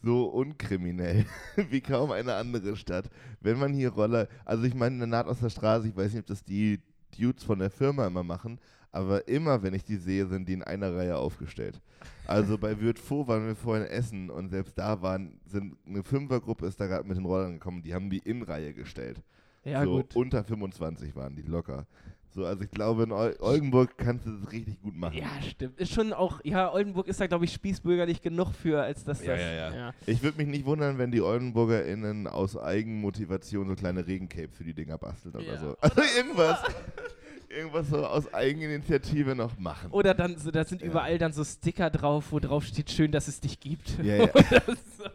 [SPEAKER 4] so unkriminell wie kaum eine andere Stadt. Wenn man hier Roller, also ich meine, in der Naht aus der Straße, ich weiß nicht, ob das die Dudes von der Firma immer machen, aber immer, wenn ich die sehe, sind die in einer Reihe aufgestellt. Also bei Würth Faux waren wir vorhin essen und selbst da waren, sind eine Fünfergruppe ist da gerade mit den Rollern gekommen, die haben die in Reihe gestellt.
[SPEAKER 2] ja
[SPEAKER 4] so
[SPEAKER 2] gut.
[SPEAKER 4] unter 25 waren die locker. So, also ich glaube, in Ol Oldenburg kannst du das richtig gut machen.
[SPEAKER 2] Ja, stimmt. Ist schon auch, ja, Oldenburg ist da, glaube ich, spießbürgerlich genug für, als dass
[SPEAKER 4] Ja,
[SPEAKER 2] das.
[SPEAKER 4] ja, ja. Ich würde mich nicht wundern, wenn die OldenburgerInnen aus Eigenmotivation so kleine Regencapes für die Dinger basteln oder
[SPEAKER 2] Ja.
[SPEAKER 4] so. Also irgendwas, irgendwas so aus Eigeninitiative noch machen.
[SPEAKER 2] Oder dann, so, da sind
[SPEAKER 4] Ja.
[SPEAKER 2] überall dann so Sticker drauf, wo drauf steht, schön, dass es dich gibt.
[SPEAKER 4] Ja, ja.
[SPEAKER 2] Oder so,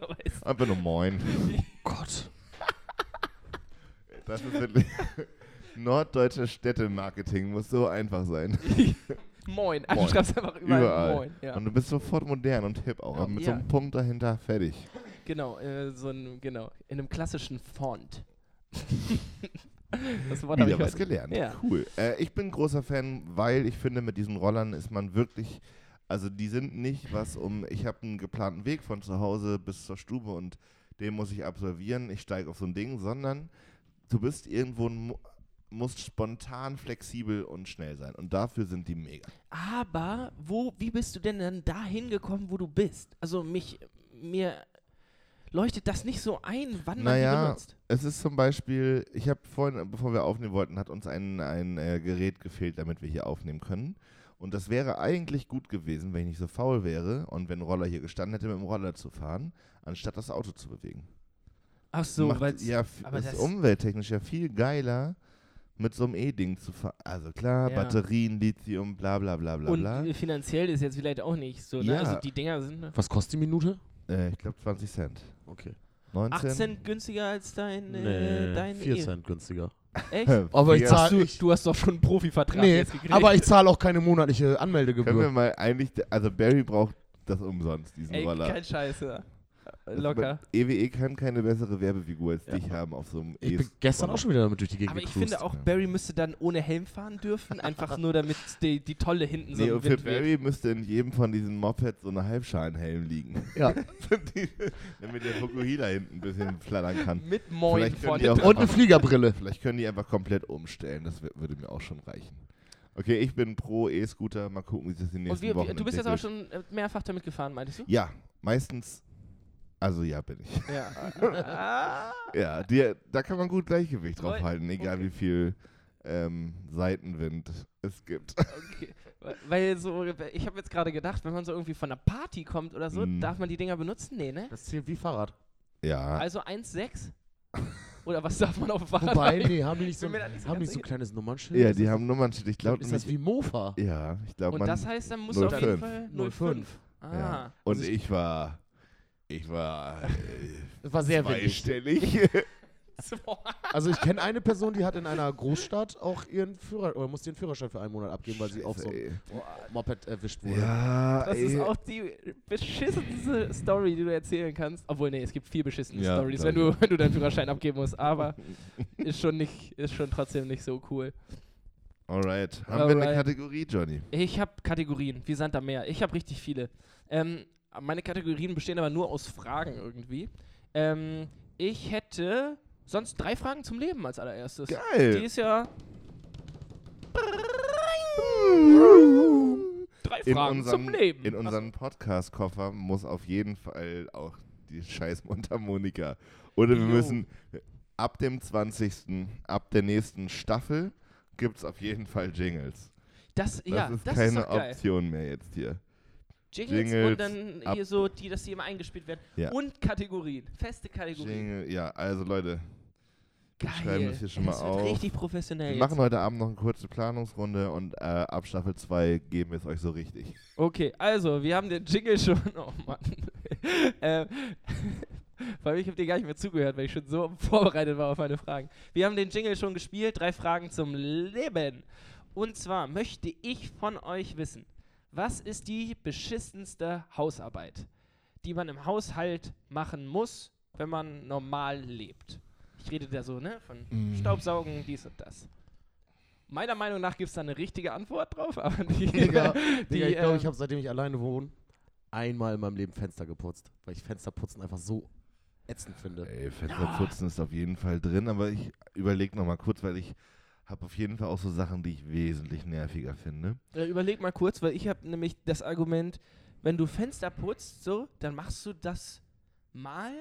[SPEAKER 4] Einfach nur Moin.
[SPEAKER 3] Gott.
[SPEAKER 4] Das ist wirklich norddeutsches Städtemarketing muss so einfach sein.
[SPEAKER 2] Moin.
[SPEAKER 4] Moin.
[SPEAKER 2] du schreibst einfach überall,
[SPEAKER 4] Überall.
[SPEAKER 2] Moin. Ja.
[SPEAKER 4] Und du bist sofort modern und hip auch.
[SPEAKER 2] Ja.
[SPEAKER 4] mit
[SPEAKER 2] Ja.
[SPEAKER 4] so einem Punkt dahinter fertig.
[SPEAKER 2] Genau, äh, so ein, genau, in einem klassischen Font. das Wort
[SPEAKER 4] Wieder
[SPEAKER 2] ich
[SPEAKER 4] was
[SPEAKER 2] heute.
[SPEAKER 4] gelernt.
[SPEAKER 2] Ja.
[SPEAKER 4] Cool. Äh, ich bin großer Fan, weil ich finde, mit diesen Rollern ist man wirklich, also die sind nicht was um, ich habe einen geplanten Weg von zu Hause bis zur Stube und den muss ich absolvieren, ich steige auf so ein Ding, sondern du bist irgendwo, ein musst spontan, flexibel und schnell sein und dafür sind die mega.
[SPEAKER 2] Aber wo, wie bist du denn dann dahin gekommen, wo du bist? Also mich, mir leuchtet das nicht so ein, wann man die
[SPEAKER 4] Naja,
[SPEAKER 2] benutzt.
[SPEAKER 4] es ist zum Beispiel, ich habe vorhin, bevor wir aufnehmen wollten, hat uns ein, ein äh, Gerät gefehlt, damit wir hier aufnehmen können. Und das wäre eigentlich gut gewesen, wenn ich nicht so faul wäre und wenn ein Roller hier gestanden hätte, mit dem Roller zu fahren, anstatt das Auto zu bewegen.
[SPEAKER 2] Ach so, weil
[SPEAKER 4] ja,
[SPEAKER 2] aber
[SPEAKER 4] ist umwelttechnisch ja viel geiler, mit so einem E-Ding zu fahren. Also klar,
[SPEAKER 2] Ja.
[SPEAKER 4] Batterien, Lithium, bla bla bla bla
[SPEAKER 2] und
[SPEAKER 4] bla.
[SPEAKER 2] finanziell ist jetzt vielleicht auch nicht so, ne?
[SPEAKER 4] Ja.
[SPEAKER 2] Also die Dinger sind ne?
[SPEAKER 3] Was kostet die Minute?
[SPEAKER 4] Äh, ich glaube 20 Cent.
[SPEAKER 3] Okay.
[SPEAKER 4] 19?
[SPEAKER 2] 8 Cent günstiger als dein, äh, dein
[SPEAKER 3] 4
[SPEAKER 2] E.
[SPEAKER 3] Cent günstiger.
[SPEAKER 2] Echt?
[SPEAKER 3] Aber ich
[SPEAKER 4] Wir-
[SPEAKER 3] zahl-
[SPEAKER 2] du,
[SPEAKER 3] ich-
[SPEAKER 2] du hast doch schon einen Profivertrag
[SPEAKER 3] Nee,
[SPEAKER 2] jetzt gekriegt.
[SPEAKER 3] aber ich zahle auch keine monatliche
[SPEAKER 4] Können wir
[SPEAKER 3] Anmeldegebühr.
[SPEAKER 4] mal eigentlich, also Barry braucht das umsonst, diesen
[SPEAKER 2] Ey,
[SPEAKER 4] Roller.
[SPEAKER 2] kein Scheiße. Locker.
[SPEAKER 4] EWE kann keine bessere Werbefigur als
[SPEAKER 3] Ja.
[SPEAKER 4] dich haben auf so einem
[SPEAKER 3] Ich bin
[SPEAKER 4] E-
[SPEAKER 3] gestern auch schon wieder damit durch die Gegend
[SPEAKER 2] Aber ich finde auch,
[SPEAKER 4] ja.
[SPEAKER 2] Barry müsste dann ohne Helm fahren dürfen, einfach nur damit die, die Tolle hinten so
[SPEAKER 4] Nee,
[SPEAKER 2] im
[SPEAKER 4] und für
[SPEAKER 2] Wind weht.
[SPEAKER 4] Barry müsste in jedem von diesen Mopeds so eine Halbschalenhelm liegen.
[SPEAKER 3] Ja.
[SPEAKER 4] Damit der Fukuhila hinten ein bisschen flattern kann.
[SPEAKER 2] Mit Moin dran.
[SPEAKER 3] Und eine Fliegerbrille.
[SPEAKER 4] Vielleicht können die einfach komplett umstellen, das würde mir auch schon reichen. Okay, ich bin pro E-Scooter, mal gucken, wie sich das in den
[SPEAKER 2] Und
[SPEAKER 4] nächsten
[SPEAKER 2] wir,
[SPEAKER 4] Wochen
[SPEAKER 2] wir, du bist jetzt auch
[SPEAKER 4] entwickelt.
[SPEAKER 2] schon äh, mehrfach damit gefahren, meintest du?
[SPEAKER 4] Ja, meistens, also ja, bin ich.
[SPEAKER 2] Ja.
[SPEAKER 4] Ja, die, da kann man gut Gleichgewicht drauf halten, egal
[SPEAKER 2] Okay.
[SPEAKER 4] wie viel ähm, Seitenwind es gibt.
[SPEAKER 2] Okay. Weil- so, ich habe jetzt gerade gedacht, wenn man so irgendwie von einer Party kommt oder so,
[SPEAKER 4] Mhm.
[SPEAKER 2] darf man die Dinger benutzen? Nee, ne?
[SPEAKER 3] Das zählt wie Fahrrad.
[SPEAKER 4] Ja,
[SPEAKER 2] Also 1,6? Oder was darf man auf dem Fahrrad?
[SPEAKER 3] Wobei, nee, haben die nicht so,
[SPEAKER 2] nicht so
[SPEAKER 3] haben die so ein kleines Nummernschild?
[SPEAKER 4] ja
[SPEAKER 3] Ist
[SPEAKER 4] die
[SPEAKER 3] das-
[SPEAKER 4] haben Nummernschild, ich glaube
[SPEAKER 3] Ist das wie Mofa?
[SPEAKER 4] Ja, ich glaube,
[SPEAKER 2] Und das heißt, dann muss auf jeden
[SPEAKER 4] 05.
[SPEAKER 2] Fall
[SPEAKER 3] 05.
[SPEAKER 2] 05. Ah.
[SPEAKER 4] ja. Und
[SPEAKER 3] Also
[SPEAKER 4] ich war, ich war äh,
[SPEAKER 3] Das war sehr windig.
[SPEAKER 4] zweistellig.
[SPEAKER 3] Also ich kenne eine Person, die hat in einer Großstadt auch ihren Führer oder musste ihren Führerschein für einen Monat abgeben, weil sie auf so einem. Moped erwischt wurde.
[SPEAKER 4] Ja,
[SPEAKER 2] Das
[SPEAKER 4] ey.
[SPEAKER 2] ist auch die beschissenste Story, die du erzählen kannst. Obwohl, nee, es gibt viel beschissene
[SPEAKER 4] Ja,
[SPEAKER 2] Stories, wenn du, wenn du deinen Führerschein abgeben musst. Aber ist schon nicht, ist schon trotzdem nicht so cool.
[SPEAKER 4] Alright. Haben wir eine
[SPEAKER 2] Alright.
[SPEAKER 4] Kategorie, Johnny?
[SPEAKER 2] Ich habe Kategorien, wie Sand am Meer. Ich habe richtig viele. Ähm, meine Kategorien bestehen aber nur aus Fragen irgendwie. Ähm, ich hätte sonst drei Fragen zum Leben als allererstes. Die
[SPEAKER 4] Geil.
[SPEAKER 2] ist ja drei
[SPEAKER 4] In
[SPEAKER 2] Fragen
[SPEAKER 4] unserem,
[SPEAKER 2] zum Leben.
[SPEAKER 4] in unserem Podcast-Koffer muss auf jeden Fall auch die scheiß Mundharmonika. Oder wir müssen ab dem 20. ab der nächsten Staffel gibt es auf jeden Fall Jingles.
[SPEAKER 2] das,
[SPEAKER 4] Das
[SPEAKER 2] ja,
[SPEAKER 4] ist
[SPEAKER 2] das
[SPEAKER 4] keine
[SPEAKER 2] ist.
[SPEAKER 4] Option mehr jetzt hier.
[SPEAKER 2] Jingles,
[SPEAKER 4] Jingles,
[SPEAKER 2] und dann
[SPEAKER 4] ab-
[SPEAKER 2] hier so, die, dass die immer eingespielt werden.
[SPEAKER 4] Ja.
[SPEAKER 2] Und Kategorien, feste Kategorien.
[SPEAKER 4] Jingle, ja, also Leute, wir
[SPEAKER 2] Geil.
[SPEAKER 4] schreiben das hier schon mal
[SPEAKER 2] das wird
[SPEAKER 4] auf.
[SPEAKER 2] richtig professionell
[SPEAKER 4] Wir
[SPEAKER 2] jetzt.
[SPEAKER 4] machen heute Abend noch eine kurze Planungsrunde und äh, ab Staffel 2 geben wir es euch so richtig.
[SPEAKER 2] Okay, also, wir haben den Jingle schon. Oh Mann. ähm, weil ich habe dir gar nicht mehr zugehört, weil ich schon so vorbereitet war auf meine Fragen. Wir haben den Jingle schon gespielt. Drei Fragen zum Leben. Und zwar möchte ich von euch wissen, was ist die beschissenste Hausarbeit, die man im Haushalt machen muss, wenn man normal lebt? Ich rede da so, ne? Von
[SPEAKER 4] Mm.
[SPEAKER 2] Staubsaugen, dies und das. Meiner Meinung nach gibt es da eine richtige Antwort drauf, aber die,
[SPEAKER 3] Digga,
[SPEAKER 2] die,
[SPEAKER 3] Digga, ich glaube,
[SPEAKER 2] ähm,
[SPEAKER 3] ich habe seitdem ich alleine wohne, einmal in meinem Leben Fenster geputzt, weil ich Fensterputzen einfach so ätzend finde.
[SPEAKER 4] Ey, Fensterputzen ist auf jeden Fall drin, aber ich überlege noch mal kurz, weil ich habe auf jeden Fall auch so Sachen, die ich wesentlich nerviger finde.
[SPEAKER 2] Äh, überleg mal kurz, weil ich habe nämlich das Argument, wenn du Fenster putzt, so, dann machst du das mal,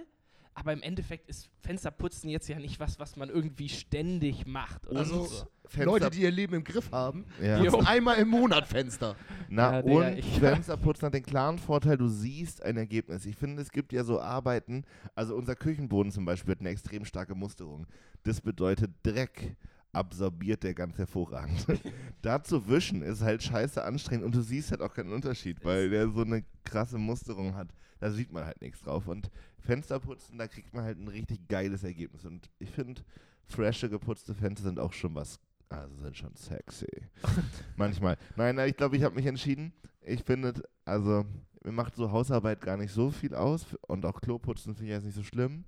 [SPEAKER 2] aber im Endeffekt ist Fensterputzen jetzt ja nicht was, was man irgendwie ständig macht. Oder
[SPEAKER 3] Also,
[SPEAKER 2] so.
[SPEAKER 4] Fenster,
[SPEAKER 3] Leute, die ihr Leben im Griff haben,
[SPEAKER 4] ja.
[SPEAKER 3] Putzen einmal im Monat Fenster.
[SPEAKER 4] Na
[SPEAKER 2] Ja,
[SPEAKER 4] und
[SPEAKER 2] ich-
[SPEAKER 4] Fensterputzen hat den klaren Vorteil, du siehst ein Ergebnis. Ich finde, es gibt ja so Arbeiten, also unser Küchenboden zum Beispiel hat eine extrem starke Musterung. Das bedeutet Dreck absorbiert der ganz hervorragend. da zu wischen ist halt scheiße anstrengend und du siehst halt auch keinen Unterschied, weil der so eine krasse Musterung hat. Da sieht man halt nichts drauf. Und Fensterputzen, da kriegt man halt ein richtig geiles Ergebnis. Und ich finde, frische geputzte Fenster sind auch schon was, also sind schon sexy. Manchmal. Nein, nein, ich glaube, ich habe mich entschieden. Ich finde, also, mir macht so Hausarbeit gar nicht so viel aus und auch Kloputzen finde ich jetzt nicht so schlimm.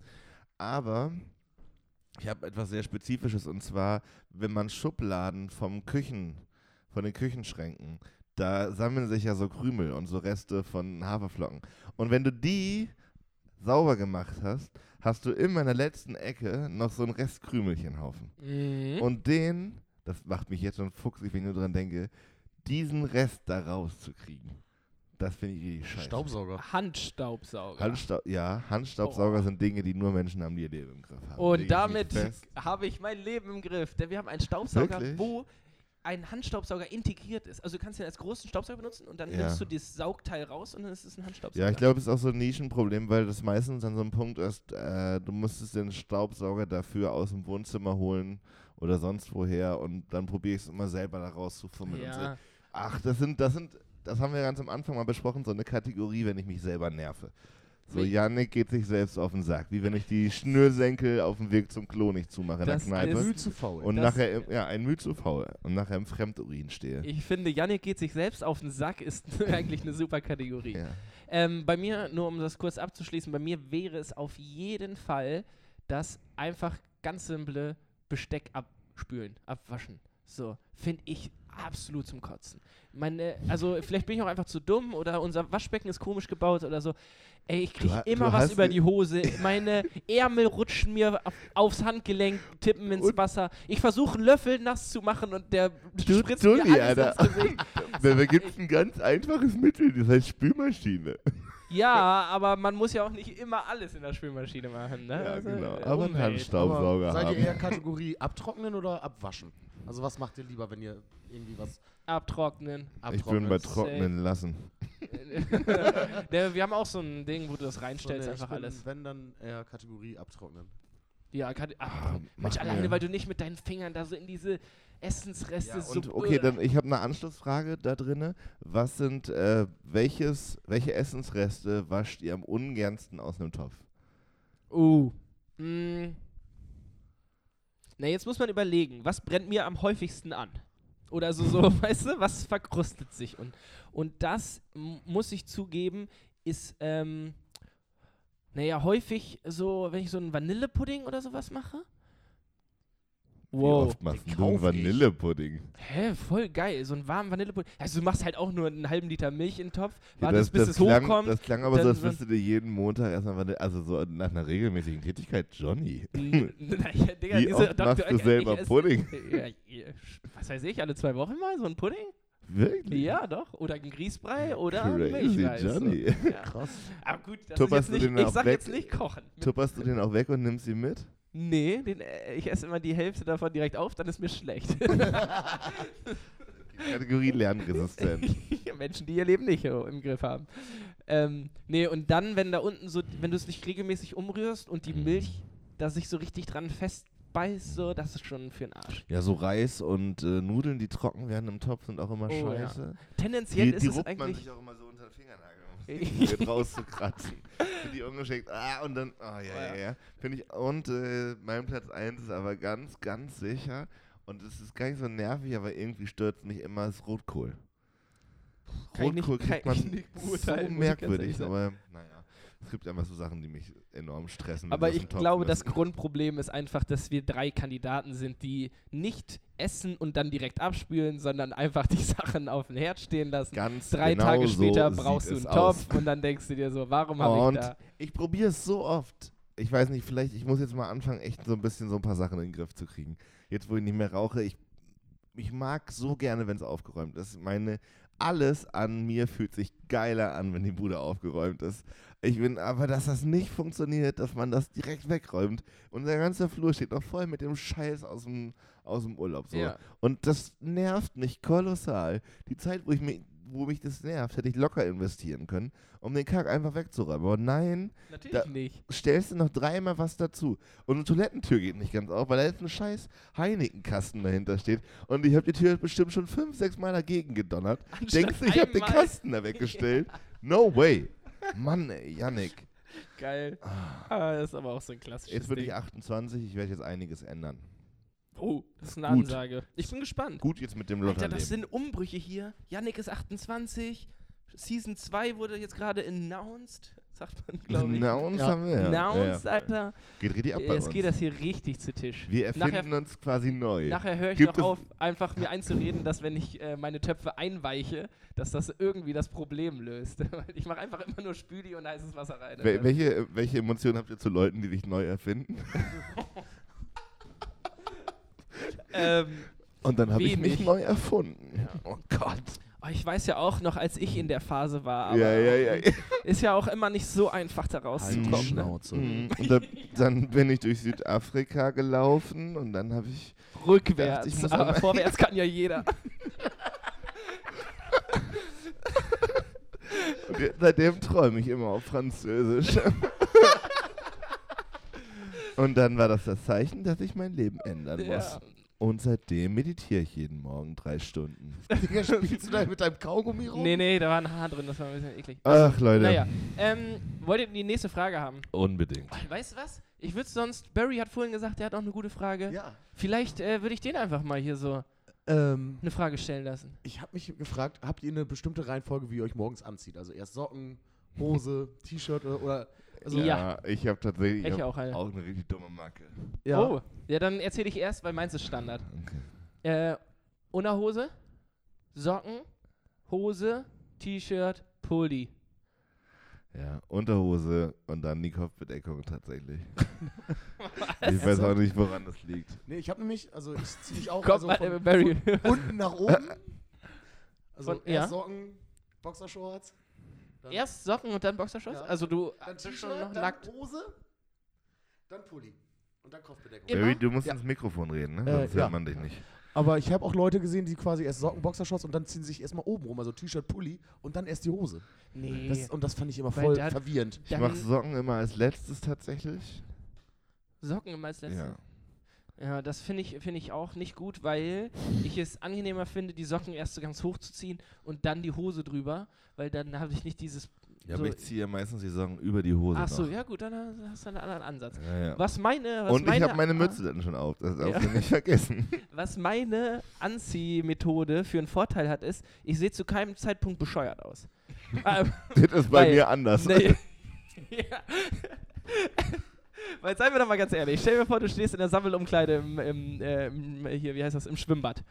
[SPEAKER 4] Aber ich habe etwas sehr Spezifisches und zwar, wenn man Schubladen vom Küchen, von den Küchenschränken, da sammeln sich ja so Krümel und so Reste von Haferflocken. Und wenn du die sauber gemacht hast, hast du immer in der letzten Ecke noch so einen Rest Krümelchenhaufen.
[SPEAKER 2] Mhm.
[SPEAKER 4] Und den, das macht mich jetzt schon fuchsig, wenn ich nur dran denke, diesen Rest da rauszukriegen. Das finde ich richtig scheiße.
[SPEAKER 3] Staubsauger.
[SPEAKER 2] Handstaubsauger.
[SPEAKER 4] Handstau ja, Handstaubsauger
[SPEAKER 2] Oh.
[SPEAKER 4] sind Dinge, die nur Menschen haben, die ihr Leben im Griff haben.
[SPEAKER 2] Und damit habe ich mein Leben im Griff. Denn wir haben einen Staubsauger,
[SPEAKER 4] Wirklich?
[SPEAKER 2] wo ein Handstaubsauger integriert ist. Also du kannst ihn als großen Staubsauger benutzen und dann
[SPEAKER 4] Ja.
[SPEAKER 2] nimmst du das Saugteil raus und dann ist es ein Handstaubsauger.
[SPEAKER 4] Ja, ich glaube, es ist auch so ein Nischenproblem, weil das meistens an so einem Punkt ist, äh, du musstest den Staubsauger dafür aus dem Wohnzimmer holen oder sonst woher und dann probiere ich es immer selber da rauszufummeln. Und so.
[SPEAKER 2] Ja.
[SPEAKER 4] Ach, das sind, das sind, das haben wir ganz am Anfang mal besprochen, so eine Kategorie, wenn ich mich selber nerve. So, Yannick geht sich selbst auf den Sack. Wie wenn ich die Schnürsenkel auf dem Weg zum Klo nicht zumache in der Kneipe.
[SPEAKER 1] ist-
[SPEAKER 3] Mühe zu faul.
[SPEAKER 4] Und
[SPEAKER 1] das-
[SPEAKER 4] nachher, im, ja, ein Mühe zu faul. Und nachher im Fremdurin stehe.
[SPEAKER 2] Ich finde, Yannick geht sich selbst auf den Sack, ist eigentlich eine super Kategorie.
[SPEAKER 4] Ja.
[SPEAKER 2] Ähm, bei mir, nur um das kurz abzuschließen, bei mir wäre es auf jeden Fall das einfach ganz simple Besteck abspülen, abwaschen. So, finde ich absolut zum Kotzen. Meine, also vielleicht bin ich auch einfach zu dumm oder unser Waschbecken ist komisch gebaut oder so. Ey, ich kriege immer was über
[SPEAKER 4] die-
[SPEAKER 2] Hose. Meine Ärmel rutschen mir auf, aufs Handgelenk, tippen ins
[SPEAKER 4] Und-
[SPEAKER 2] Wasser. Ich versuche einen Löffel nass zu machen und der
[SPEAKER 4] Du
[SPEAKER 2] spritzt mir
[SPEAKER 4] Dulli,
[SPEAKER 2] alles
[SPEAKER 4] Alter.
[SPEAKER 2] ins Gesicht.
[SPEAKER 4] Da da gibt's ein ganz einfaches Mittel, das heißt Spülmaschine.
[SPEAKER 2] Ja, aber man muss ja auch nicht immer alles in der Spülmaschine machen. Ne?
[SPEAKER 4] Ja,
[SPEAKER 2] Also,
[SPEAKER 4] genau.
[SPEAKER 2] äh,
[SPEAKER 4] Aber einen. Handstaubsauger
[SPEAKER 3] Aber seid
[SPEAKER 4] haben.
[SPEAKER 3] ihr eher Kategorie abtrocknen oder abwaschen? Also was macht ihr lieber, wenn ihr irgendwie was
[SPEAKER 2] Abtrocknen.
[SPEAKER 4] Ich bin bei trocknen lassen.
[SPEAKER 2] Der, wir haben auch so ein Ding, wo du das
[SPEAKER 3] So,
[SPEAKER 2] reinstellst,
[SPEAKER 3] nee, ich
[SPEAKER 2] einfach
[SPEAKER 3] bin,
[SPEAKER 2] alles.
[SPEAKER 3] Wenn dann eher Kategorie abtrocknen.
[SPEAKER 2] Ja, kann,
[SPEAKER 4] Ah,
[SPEAKER 2] ach, Mensch,
[SPEAKER 4] mach
[SPEAKER 2] alleine, weil du nicht mit deinen Fingern da so in diese Essensreste
[SPEAKER 4] Ja,
[SPEAKER 2] so.
[SPEAKER 4] und okay, dann ich habe eine Anschlussfrage da drinne. Was sind äh, welches welche Essensreste wascht ihr am ungernsten aus einem Topf?
[SPEAKER 2] Uh. Mm. Na, jetzt muss man überlegen, was brennt mir am häufigsten an? Oder so, so weißt du, was verkrustet sich? Und, und das, muss ich zugeben, ist, ähm, naja, häufig so, wenn ich so einen Vanillepudding oder sowas mache.
[SPEAKER 4] Wie oft machst du einen. Vanillepudding?
[SPEAKER 2] Hä, voll geil, so einen warmen Vanillepudding. Also du machst halt auch nur einen halben Liter Milch in den Topf,
[SPEAKER 4] Ja,
[SPEAKER 2] wartest, bis es
[SPEAKER 4] klang,
[SPEAKER 2] hochkommt.
[SPEAKER 4] Das klang aber so, als
[SPEAKER 2] so-
[SPEAKER 4] wirst du dir jeden Montag erstmal Vanille, also so nach einer regelmäßigen Tätigkeit, Johnny.
[SPEAKER 2] Naja, Digga,
[SPEAKER 4] Wie oft
[SPEAKER 2] doch,
[SPEAKER 4] machst du selber
[SPEAKER 2] esse-
[SPEAKER 4] Pudding?
[SPEAKER 2] Ja, ja, was weiß ich, alle zwei Wochen mal so ein Pudding?
[SPEAKER 4] Wirklich?
[SPEAKER 2] Ja, doch. Oder ein Grießbrei oder ein
[SPEAKER 4] Crazy
[SPEAKER 2] Milchreis. so.
[SPEAKER 4] Johnny.
[SPEAKER 2] Ja.
[SPEAKER 3] Krass.
[SPEAKER 2] Aber gut, das
[SPEAKER 4] Tupperst
[SPEAKER 2] ist jetzt nicht, ich sag
[SPEAKER 4] weg?
[SPEAKER 2] jetzt nicht kochen.
[SPEAKER 4] Tupperst du den auch weg und nimmst ihn mit?
[SPEAKER 2] Nee, den, äh, ich esse immer die Hälfte davon direkt auf, dann ist mir schlecht.
[SPEAKER 4] Kategorie lernresistent.
[SPEAKER 2] Menschen, die ihr Leben nicht so im Griff haben. Ähm, nee, und dann, wenn da unten so, wenn du es nicht regelmäßig umrührst und die
[SPEAKER 4] Mhm.
[SPEAKER 2] Milch da sich so richtig dran festbeißt, so, das ist schon für den Arsch.
[SPEAKER 4] Ja, so Reis und äh, Nudeln, die trocken werden im Topf, sind auch immer
[SPEAKER 2] Oh, ja.
[SPEAKER 4] scheiße.
[SPEAKER 2] Tendenziell
[SPEAKER 4] Die,
[SPEAKER 2] ist
[SPEAKER 4] die
[SPEAKER 2] es
[SPEAKER 4] ruppt man
[SPEAKER 2] eigentlich.
[SPEAKER 4] sich auch immer so unter den Fingernagel, wieder rauszukratzen. Finde ich ungeschickt. Ah, und dann, oh ja, ja, ja. Finde ich, und äh, mein Platz 1 ist aber ganz, ganz sicher. Und es ist gar nicht so nervig, aber irgendwie stört es mich immer, ist Rotkohl. Rotkohl kriegt man
[SPEAKER 2] ich nicht
[SPEAKER 4] so merkwürdig, aber naja. Es gibt einfach so Sachen, die mich enorm stressen.
[SPEAKER 2] Aber ich glaube, das. Grundproblem ist einfach, dass wir drei Kandidaten sind, die nicht essen und dann direkt abspülen, sondern einfach die Sachen auf den Herd stehen lassen.
[SPEAKER 4] Ganz
[SPEAKER 2] Drei
[SPEAKER 4] genau
[SPEAKER 2] Tage
[SPEAKER 4] so
[SPEAKER 2] später
[SPEAKER 4] sieht
[SPEAKER 2] brauchst du einen Topf
[SPEAKER 4] aus.
[SPEAKER 2] und dann denkst du dir so, warum habe ich da?
[SPEAKER 4] ich probiere es so oft. Ich weiß nicht, vielleicht, ich muss jetzt mal anfangen, echt so ein bisschen so ein paar Sachen in den Griff zu kriegen. Jetzt, wo ich nicht mehr rauche, ich, ich mag so gerne, wenn es aufgeräumt ist. Meine, alles an mir fühlt sich geiler an, wenn die Bude aufgeräumt ist. Ich bin aber, dass das nicht funktioniert, dass man das direkt wegräumt. Unser ganzer Flur steht noch voll mit dem Scheiß aus dem, aus dem Urlaub. So.
[SPEAKER 2] Ja.
[SPEAKER 4] Und das nervt mich kolossal. Die Zeit, wo, ich mich, wo mich das nervt, hätte ich locker investieren können, um den Kack einfach wegzuräumen. Aber nein,
[SPEAKER 2] Natürlich nicht.
[SPEAKER 4] stellst du noch dreimal was dazu. Und eine Toilettentür geht nicht ganz auf, weil da jetzt ein scheiß Heineken-Kasten dahinter steht. Und ich habe die Tür bestimmt schon fünf, sechs Mal dagegen gedonnert.
[SPEAKER 2] Anstatt
[SPEAKER 4] Denkst du, ich habe den. Kasten da weggestellt? No way. Mann, ey, Yannick.
[SPEAKER 2] Geil. Ah, das ist aber auch so ein klassisches
[SPEAKER 4] Jetzt bin ich 28, ich werde jetzt einiges ändern.
[SPEAKER 2] Oh, das ist eine
[SPEAKER 4] Gut.
[SPEAKER 2] Ansage. Ich bin gespannt.
[SPEAKER 4] Gut jetzt mit dem
[SPEAKER 2] Alter,
[SPEAKER 4] Lotterleben.
[SPEAKER 2] das sind Umbrüche hier. Yannick ist 28. Season 2 wurde jetzt gerade announced, sagt man, glaube ich.
[SPEAKER 4] Uns
[SPEAKER 3] Ja.
[SPEAKER 4] haben wir. ja.
[SPEAKER 2] announced,
[SPEAKER 4] ja.
[SPEAKER 2] Alter.
[SPEAKER 4] Geht richtig ab bei
[SPEAKER 2] Jetzt
[SPEAKER 4] uns.
[SPEAKER 2] geht das hier richtig zu Tisch.
[SPEAKER 4] Wir erfinden
[SPEAKER 2] Nachher,
[SPEAKER 4] uns quasi neu.
[SPEAKER 2] nachher höre ich
[SPEAKER 4] Gibt
[SPEAKER 2] doch
[SPEAKER 4] es-
[SPEAKER 2] auf, einfach mir einzureden, dass wenn ich äh, meine Töpfe einweiche, dass das irgendwie das Problem löst. Ich mache einfach immer nur Spüli und heißes Wasser rein.
[SPEAKER 4] Wel welche, welche Emotionen habt ihr zu Leuten, die sich neu erfinden?
[SPEAKER 2] ähm,
[SPEAKER 4] Und dann habe ich mich neu erfunden. Oh Gott.
[SPEAKER 2] Oh, ich weiß ja auch noch, als ich in der Phase war, aber
[SPEAKER 4] Ja, ja, ja. ja.
[SPEAKER 2] ist ja auch immer nicht so einfach da
[SPEAKER 3] Halt
[SPEAKER 2] rauszukommen. ne?
[SPEAKER 3] Schnauze.
[SPEAKER 4] Mhm. Und da, dann bin ich durch Südafrika gelaufen und dann habe ich.
[SPEAKER 2] Rückwärts,
[SPEAKER 4] Ich muss
[SPEAKER 2] aber vorwärts kann ja jeder.
[SPEAKER 4] Und jetzt- seitdem träume ich immer auf Französisch. und dann war das das Zeichen, dass ich mein Leben ändern
[SPEAKER 2] Ja.
[SPEAKER 4] muss. Und seitdem meditiere ich jeden Morgen drei Stunden.
[SPEAKER 3] Digga, spielst du da mit deinem Kaugummi rum?
[SPEAKER 2] Nee, nee, da war ein Haar drin, das war ein bisschen eklig.
[SPEAKER 4] Ach, Leute.
[SPEAKER 2] Naja, ähm, wollt ihr die nächste Frage haben?
[SPEAKER 4] Unbedingt.
[SPEAKER 2] Weißt du was? Ich würde sonst, Barry hat vorhin gesagt, er hat auch eine gute Frage.
[SPEAKER 3] Ja.
[SPEAKER 2] Vielleicht äh, würde ich den einfach mal hier so
[SPEAKER 3] Ähm,
[SPEAKER 2] eine Frage stellen lassen.
[SPEAKER 3] ich habe mich gefragt, habt ihr eine bestimmte Reihenfolge, wie ihr euch morgens anzieht? Also erst Socken, Hose, T-Shirt oder, oder also
[SPEAKER 2] Ja.
[SPEAKER 4] ich habe tatsächlich
[SPEAKER 2] Ich
[SPEAKER 4] ich hab
[SPEAKER 2] auch eine.
[SPEAKER 4] auch eine richtig dumme Macke.
[SPEAKER 3] ja.
[SPEAKER 2] Oh, ja, dann erzähle ich erst, weil meins ist Standard.
[SPEAKER 4] Okay.
[SPEAKER 2] Äh, Unterhose, Socken, Hose, T-Shirt, Pulli.
[SPEAKER 4] Ja, Unterhose und dann die Kopfbedeckung tatsächlich. ich weiß auch nicht, woran das liegt.
[SPEAKER 3] Nee, ich habe nämlich, also ich ziehe mich auch also
[SPEAKER 2] mal,
[SPEAKER 3] von, von unten nach oben. Also
[SPEAKER 2] Von- ja.
[SPEAKER 3] Socken, Boxershorts. Dann,
[SPEAKER 2] Erst Socken und dann Boxershorts?
[SPEAKER 3] Ja.
[SPEAKER 2] Also du
[SPEAKER 3] dann
[SPEAKER 2] bist schon
[SPEAKER 3] T-Shirt,
[SPEAKER 2] noch
[SPEAKER 3] dann
[SPEAKER 2] nackt.
[SPEAKER 3] Hose, dann Pulli. Und dann Kopfbedeckung.
[SPEAKER 4] Barry, du musst
[SPEAKER 3] Ja.
[SPEAKER 4] ins Mikrofon reden, ne?
[SPEAKER 3] Äh,
[SPEAKER 4] Sonst
[SPEAKER 3] ja.
[SPEAKER 4] hört man dich nicht.
[SPEAKER 3] Aber ich habe auch Leute gesehen, die quasi erst Socken, Boxershorts und dann ziehen sich erstmal oben rum, also T-Shirt, Pulli und dann erst die Hose.
[SPEAKER 2] Nee.
[SPEAKER 3] Das, und das fand ich immer voll
[SPEAKER 2] da-
[SPEAKER 3] verwirrend.
[SPEAKER 4] Ich
[SPEAKER 2] Dann-
[SPEAKER 4] mache Socken immer als letztes tatsächlich.
[SPEAKER 2] Socken immer als letztes.
[SPEAKER 4] Ja.
[SPEAKER 2] Ja, das finde ich, find ich auch nicht gut, weil ich es angenehmer finde, die Socken erst so ganz hoch zu ziehen und dann die Hose drüber, weil dann habe ich nicht dieses.
[SPEAKER 4] Ja,
[SPEAKER 2] so
[SPEAKER 4] aber ich ziehe ja meistens die Socken über die Hose
[SPEAKER 2] Ach so,
[SPEAKER 4] noch.
[SPEAKER 2] ja gut, dann hast du einen anderen Ansatz.
[SPEAKER 4] Ja, ja.
[SPEAKER 2] Was meine, was
[SPEAKER 4] Und ich
[SPEAKER 2] meine,
[SPEAKER 4] habe meine Mütze dann schon auf. Das
[SPEAKER 2] Ja.
[SPEAKER 4] darfst du nicht vergessen.
[SPEAKER 2] Was meine Anziehmethode für einen Vorteil hat, ist, ich sehe zu keinem Zeitpunkt bescheuert aus.
[SPEAKER 4] Das ist bei
[SPEAKER 2] Weil-
[SPEAKER 4] mir anders.
[SPEAKER 2] nee. ja. Weil, seien wir doch mal ganz ehrlich, stell dir vor, du stehst in der Sammelumkleide im, äh, im hier, wie heißt das, im Schwimmbad.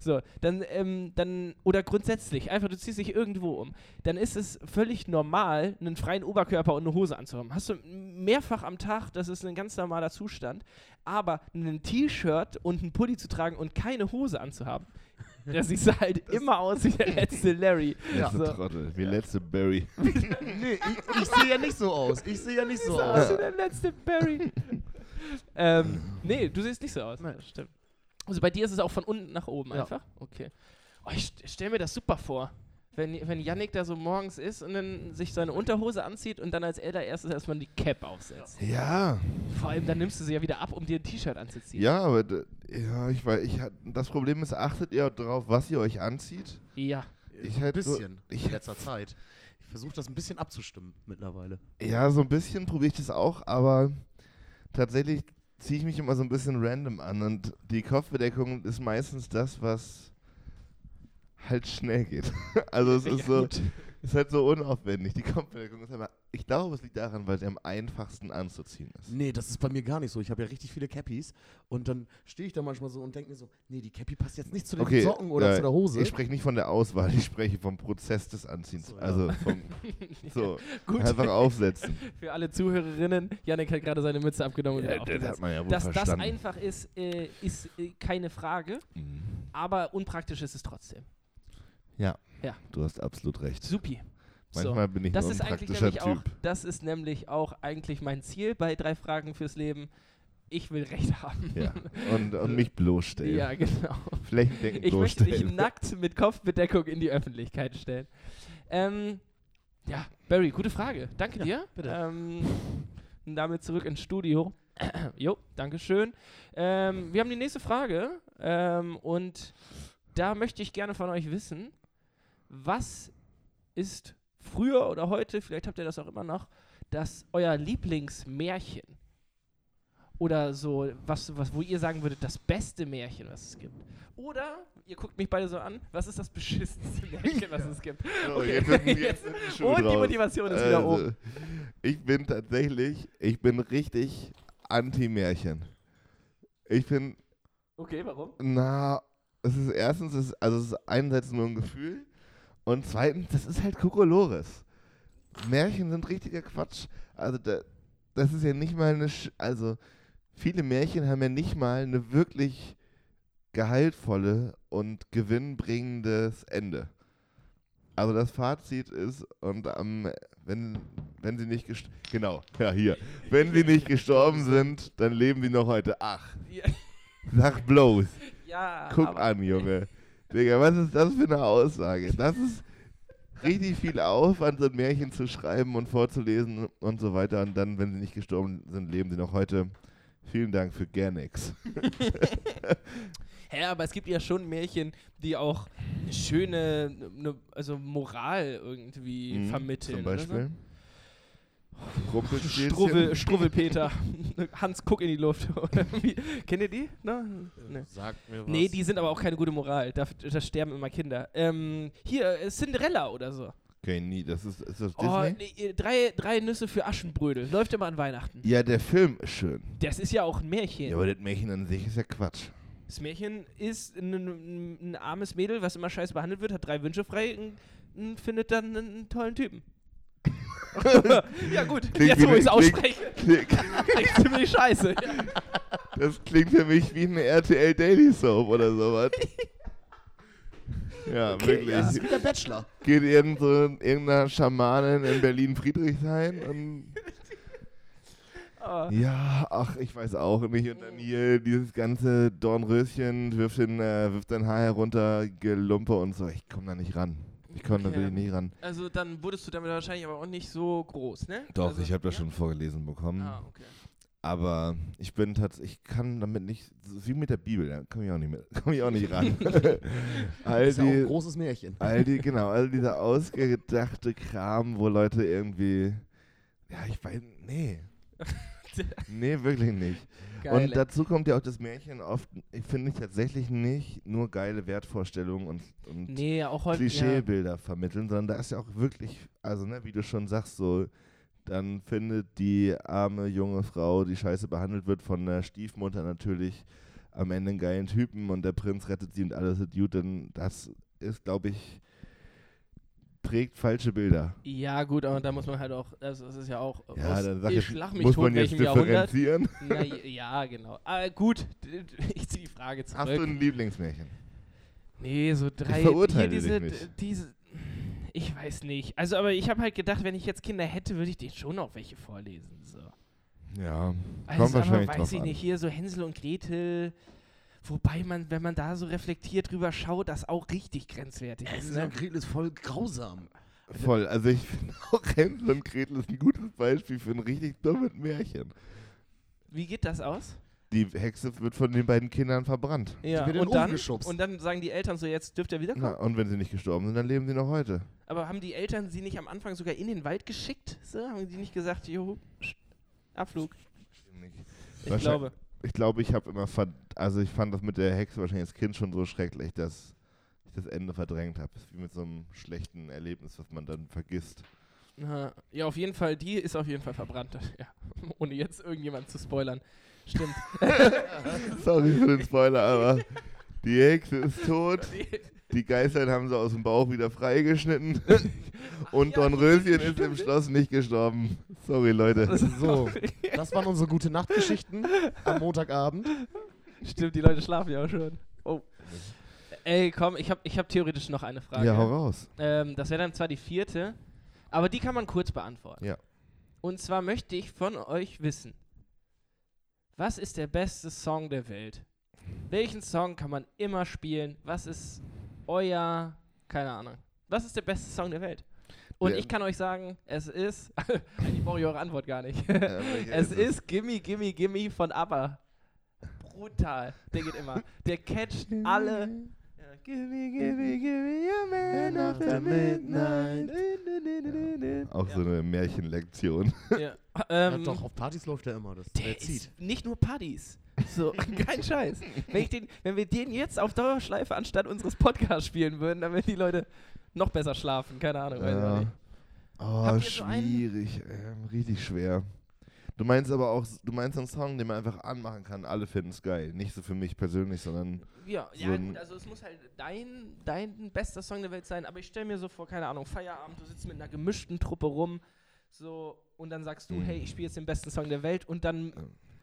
[SPEAKER 2] So, dann, ähm, dann, oder grundsätzlich, einfach, du ziehst dich irgendwo um. Dann ist es völlig normal, einen freien Oberkörper und eine Hose anzuhaben. Hast du mehrfach am Tag, das ist ein ganz normaler Zustand. Aber ein T-Shirt und einen Pulli zu tragen und keine Hose anzuhaben, da siehst du halt immer aus wie der letzte Larry.
[SPEAKER 3] Ja.
[SPEAKER 4] Letzte
[SPEAKER 2] So.
[SPEAKER 4] Trottel, wie letzte Barry.
[SPEAKER 3] nee, ich, ich sehe ja nicht so aus. Ich sehe ja nicht so
[SPEAKER 2] aus
[SPEAKER 3] aus.
[SPEAKER 2] wie der letzte Barry. ähm, nee, du siehst nicht so aus.
[SPEAKER 3] Nein.
[SPEAKER 2] Das stimmt. Also bei dir ist es auch von unten nach oben
[SPEAKER 3] Ja.
[SPEAKER 2] einfach? Okay. Oh, ich st stell mir das super vor. Wenn, wenn Yannick da so morgens ist und dann sich seine Unterhose anzieht und dann als allererstes erstmal die Cap aufsetzt.
[SPEAKER 4] Ja,
[SPEAKER 2] Vor allem, dann nimmst du sie ja wieder ab, um dir ein T-Shirt anzuziehen.
[SPEAKER 4] ja, aber ja, ich weiß, ich, das Problem ist, achtet ihr darauf, was ihr euch anzieht?
[SPEAKER 2] Ja.
[SPEAKER 4] Ich
[SPEAKER 3] ein
[SPEAKER 4] halt so-
[SPEAKER 3] bisschen
[SPEAKER 4] ich-
[SPEAKER 3] in letzter Zeit. Ich versuche das ein bisschen abzustimmen mittlerweile.
[SPEAKER 4] Ja, so ein bisschen probiere ich das auch, aber tatsächlich ziehe ich mich immer so ein bisschen random an und die Kopfbedeckung ist meistens das, was halt schnell geht. Also es ist
[SPEAKER 2] Ja,
[SPEAKER 4] so,
[SPEAKER 2] gut.
[SPEAKER 4] Ist halt so unaufwendig. Die Kopfbedeckung ist aber, ich glaube, es liegt daran, weil sie am einfachsten anzuziehen ist.
[SPEAKER 3] Nee, das ist bei mir gar nicht so. Ich habe ja richtig viele Cappies und dann stehe ich da manchmal so und denke mir so, nee, die Cappy passt jetzt nicht zu den
[SPEAKER 4] Okay,
[SPEAKER 3] Socken oder
[SPEAKER 4] ja,
[SPEAKER 3] zu der Hose.
[SPEAKER 4] Ich spreche nicht von der Auswahl, ich spreche vom Prozess des Anziehens.
[SPEAKER 3] So, ja.
[SPEAKER 4] Also vom, so,
[SPEAKER 2] Gut.
[SPEAKER 4] einfach aufsetzen.
[SPEAKER 2] Für alle Zuhörerinnen, Yannick hat gerade seine Mütze abgenommen und
[SPEAKER 4] Ja, das
[SPEAKER 2] aufgesetzt.
[SPEAKER 4] hat man ja wohl
[SPEAKER 2] Dass das
[SPEAKER 4] verstanden.
[SPEAKER 2] einfach ist, äh, ist äh, keine Frage,
[SPEAKER 4] Mhm.
[SPEAKER 2] aber unpraktisch ist es trotzdem.
[SPEAKER 4] Ja,
[SPEAKER 2] Ja.
[SPEAKER 4] du hast absolut recht.
[SPEAKER 2] Supi. So.
[SPEAKER 4] Manchmal bin ich
[SPEAKER 2] Das
[SPEAKER 4] nur
[SPEAKER 2] ist
[SPEAKER 4] ein
[SPEAKER 2] eigentlich
[SPEAKER 4] praktischer
[SPEAKER 2] nämlich
[SPEAKER 4] Typ.
[SPEAKER 2] auch, das ist nämlich auch eigentlich mein Ziel bei drei Fragen fürs Leben. Ich will Recht haben.
[SPEAKER 4] Ja. Und, und mich bloßstellen.
[SPEAKER 2] Ja, genau.
[SPEAKER 4] Flächendeckend
[SPEAKER 2] Ich möchte dich
[SPEAKER 4] bloßstellen.
[SPEAKER 2] nackt mit Kopfbedeckung in die Öffentlichkeit stellen. Ähm, ja, Barry, gute Frage. Danke
[SPEAKER 3] Ja,
[SPEAKER 2] dir.
[SPEAKER 3] bitte.
[SPEAKER 2] Ähm, und damit zurück ins Studio. jo, Dankeschön. Ähm, wir haben die nächste Frage ähm, und da möchte ich gerne von euch wissen, was ist früher oder heute, vielleicht habt ihr das auch immer noch, das euer Lieblingsmärchen? Oder so, was, was, wo ihr sagen würdet, das beste Märchen, was es gibt. Oder, ihr guckt mich beide so an, was ist das beschissenste Märchen, was es gibt?
[SPEAKER 4] So,
[SPEAKER 2] Okay.
[SPEAKER 4] jetzt jetzt die
[SPEAKER 2] Und die
[SPEAKER 4] draus.
[SPEAKER 2] Motivation ist wieder
[SPEAKER 4] Also,
[SPEAKER 2] oben.
[SPEAKER 4] Ich bin tatsächlich, ich bin richtig anti-Märchen. Ich bin,
[SPEAKER 2] Okay, warum?
[SPEAKER 4] na, es ist erstens, es ist, also es ist einerseits nur ein Gefühl und zweitens, das ist halt Kokolores. Märchen sind richtiger Quatsch. Also da, das ist ja nicht mal eine, Sch also viele Märchen haben ja nicht mal eine wirklich gehaltvolle und gewinnbringendes Ende. Also das Fazit ist, und am, wenn, wenn sie nicht gestorben, genau, ja hier, wenn sie nicht gestorben sind, dann leben sie noch heute. Ach,
[SPEAKER 2] Ja,
[SPEAKER 4] sag bloß,
[SPEAKER 2] ja
[SPEAKER 4] guck an, Junge. Digga, was ist das für eine Aussage? Das ist richtig viel Aufwand, so ein Märchen zu schreiben und vorzulesen und so weiter. Und dann, wenn sie nicht gestorben sind, leben sie noch heute. Vielen Dank für gar nichts.
[SPEAKER 2] Hä, aber es gibt ja schon Märchen, die auch eine schöne, ne, also Moral irgendwie
[SPEAKER 4] Mhm,
[SPEAKER 2] vermitteln.
[SPEAKER 4] Zum Beispiel.
[SPEAKER 2] So?
[SPEAKER 4] Rumpelstilzchen.
[SPEAKER 2] Struwwel, Struwwelpeter. Hans, guck in die Luft. Kennt ihr die? No? Nee.
[SPEAKER 3] Sagt mir was.
[SPEAKER 2] nee, die sind aber auch keine gute Moral. Da, da sterben immer Kinder. Ähm, hier, äh, Cinderella oder so.
[SPEAKER 4] Okay, nie. Das ist, ist das
[SPEAKER 2] Oh,
[SPEAKER 4] Disney?
[SPEAKER 2] nee, drei, drei Nüsse für Aschenbrödel. Läuft immer an Weihnachten.
[SPEAKER 4] Ja, der Film ist schön.
[SPEAKER 2] Das ist ja auch ein Märchen.
[SPEAKER 4] Ja, aber das Märchen an sich ist ja Quatsch.
[SPEAKER 2] Das Märchen ist ein, ein, ein armes Mädel, was immer scheiße behandelt wird, hat drei Wünsche frei und findet dann einen tollen Typen. ja gut,
[SPEAKER 4] Klingt
[SPEAKER 2] jetzt wo ich es ausspreche,
[SPEAKER 4] Klingt,
[SPEAKER 2] klingt ziemlich scheiße.
[SPEAKER 4] das klingt für mich wie eine RTL Daily Soap oder sowas. Ja, wirklich.
[SPEAKER 3] Das ist wie der Bachelor.
[SPEAKER 4] Geht irgend so irgendeiner Schamanin in Berlin Friedrichshain und
[SPEAKER 2] Oh.
[SPEAKER 4] Ja, ach, ich weiß auch nicht. Und dann hier dieses ganze Dornröschen wirft den, äh, wirft dein Haar herunter, Gelumpe und so. Ich komme da nicht ran. Ich komme da
[SPEAKER 2] Okay.
[SPEAKER 4] nicht ran.
[SPEAKER 2] Also dann wurdest du damit wahrscheinlich aber auch nicht so groß, ne?
[SPEAKER 4] Doch,
[SPEAKER 2] also,
[SPEAKER 4] ich habe das
[SPEAKER 2] ja?
[SPEAKER 4] schon vorgelesen bekommen.
[SPEAKER 2] Ah, okay.
[SPEAKER 4] Aber ich bin tatsächlich, ich kann damit nicht, so wie mit der Bibel, da komme ich auch nicht mit, komme ich auch nicht ran. all
[SPEAKER 3] Das ist ja auch ein
[SPEAKER 4] die,
[SPEAKER 3] großes Märchen.
[SPEAKER 4] all die, genau, all dieser ausgedachte Kram, wo Leute irgendwie, ja, ich weiß, nee. Nee, wirklich nicht.
[SPEAKER 2] Geil.
[SPEAKER 4] Und dazu kommt ja auch das Märchen oft, ich finde tatsächlich nicht nur geile Wertvorstellungen und, und
[SPEAKER 2] nee, häufig. Ja.
[SPEAKER 4] Klischeebilder vermitteln, sondern da ist ja auch wirklich, also ne, wie du schon sagst, so, dann findet die arme junge Frau, die scheiße behandelt wird von der Stiefmutter natürlich, am Ende einen geilen Typen und der Prinz rettet sie und alles ist gut, denn das ist, glaube ich, prägt falsche Bilder.
[SPEAKER 2] Ja, gut, aber da muss man halt auch, also es ist ja auch,
[SPEAKER 4] Ja,
[SPEAKER 2] aus,
[SPEAKER 4] dann sag
[SPEAKER 2] ich schlag mich
[SPEAKER 4] muss
[SPEAKER 2] tot,
[SPEAKER 4] man jetzt differenzieren.
[SPEAKER 2] Na, ja, genau. Aber gut, ich ziehe die Frage zurück.
[SPEAKER 4] Hast du ein Lieblingsmärchen?
[SPEAKER 2] Nee, so drei.
[SPEAKER 4] verurteile
[SPEAKER 2] hier diese,
[SPEAKER 4] dich nicht.
[SPEAKER 2] diese. Ich weiß nicht. Also, aber ich habe halt gedacht, wenn ich jetzt Kinder hätte, würde ich denen schon auch welche vorlesen. So.
[SPEAKER 4] Ja,
[SPEAKER 2] Also,
[SPEAKER 4] kommt wahrscheinlich
[SPEAKER 2] aber
[SPEAKER 4] drauf
[SPEAKER 2] weiß ich
[SPEAKER 4] an.
[SPEAKER 2] nicht, hier so Hänsel und Gretel. Wobei man, wenn man da so reflektiert drüber schaut, das auch richtig grenzwertig ist.
[SPEAKER 3] Hänsel
[SPEAKER 2] Ne?
[SPEAKER 3] und Gretel ist voll grausam.
[SPEAKER 4] Voll, also ich finde auch Hänsel und Gretel ist ein gutes Beispiel für ein richtig dummes Märchen.
[SPEAKER 2] Wie geht das aus?
[SPEAKER 4] Die Hexe wird von den beiden Kindern verbrannt.
[SPEAKER 2] Ja, und
[SPEAKER 3] Ofen
[SPEAKER 2] dann,
[SPEAKER 3] geschubst.
[SPEAKER 2] und dann sagen die Eltern so, jetzt dürft ihr wiederkommen.
[SPEAKER 4] Na, und wenn sie nicht gestorben sind, dann leben sie noch heute.
[SPEAKER 2] Aber haben die Eltern sie nicht am Anfang sogar in den Wald geschickt? So, haben die nicht gesagt, jo, Abflug? Ich glaube.
[SPEAKER 4] Ich glaube, ich habe immer, also ich fand das mit der Hexe wahrscheinlich als Kind schon so schrecklich, dass ich das Ende verdrängt habe. Ist wie mit so einem schlechten Erlebnis, was man dann vergisst.
[SPEAKER 2] Ja, auf jeden Fall, die ist auf jeden Fall verbrannt. Ja, ohne jetzt irgendjemand zu spoilern. Stimmt.
[SPEAKER 4] Sorry für den Spoiler, aber die Hexe ist tot.
[SPEAKER 2] Die-
[SPEAKER 4] Geißlein haben sie aus dem Bauch wieder freigeschnitten. Und
[SPEAKER 2] ja,
[SPEAKER 4] Dornröschen ist im Schloss nicht gestorben. Sorry, Leute.
[SPEAKER 3] So, das waren unsere gute Nachtgeschichten am Montagabend.
[SPEAKER 2] Stimmt, die Leute schlafen ja auch schon. Oh. Ey, komm, ich habe ich hab theoretisch noch eine Frage.
[SPEAKER 4] Ja, hau raus.
[SPEAKER 2] Ähm, das wäre dann zwar die vierte, aber die kann man kurz beantworten.
[SPEAKER 4] Ja.
[SPEAKER 2] Und zwar möchte ich von euch wissen, was ist der beste Song der Welt? Welchen Song kann man immer spielen? Was ist euer, keine Ahnung, was ist der beste Song der Welt? Und ich kann euch sagen, es ist, eigentlich brauche ich eure Antwort gar nicht.
[SPEAKER 4] Ja,
[SPEAKER 2] es
[SPEAKER 4] ist
[SPEAKER 2] ist Gimme, Gimme, Gimme von ABBA. Brutal. Der geht immer. Der catcht alle. Ja, gimme, gimme, gimme, your man after midnight.
[SPEAKER 4] Auch so eine Märchenlektion.
[SPEAKER 2] Ja,
[SPEAKER 3] Ja,
[SPEAKER 2] ähm,
[SPEAKER 3] doch, auf Partys läuft der immer. Das,
[SPEAKER 2] der,
[SPEAKER 3] der zieht.
[SPEAKER 2] nicht nur Partys. So, kein Scheiß. Wenn, ich den, wenn wir den jetzt auf Dauerschleife anstatt unseres Podcasts spielen würden, dann würden die Leute noch besser schlafen. Keine Ahnung.
[SPEAKER 4] Ja. Oh, schwierig. Ähm, richtig schwer. Du meinst aber auch, du meinst einen Song, den man einfach anmachen kann. Alle finden es geil. Nicht so für mich persönlich, sondern
[SPEAKER 2] Ja,
[SPEAKER 4] So
[SPEAKER 2] ja gut, also es muss halt dein, dein bester Song der Welt sein, aber ich stelle mir so vor, keine Ahnung, Feierabend, du sitzt mit einer gemischten Truppe rum, so, und dann sagst du,
[SPEAKER 4] Mhm.
[SPEAKER 2] hey, ich spiele jetzt den besten Song der Welt und dann,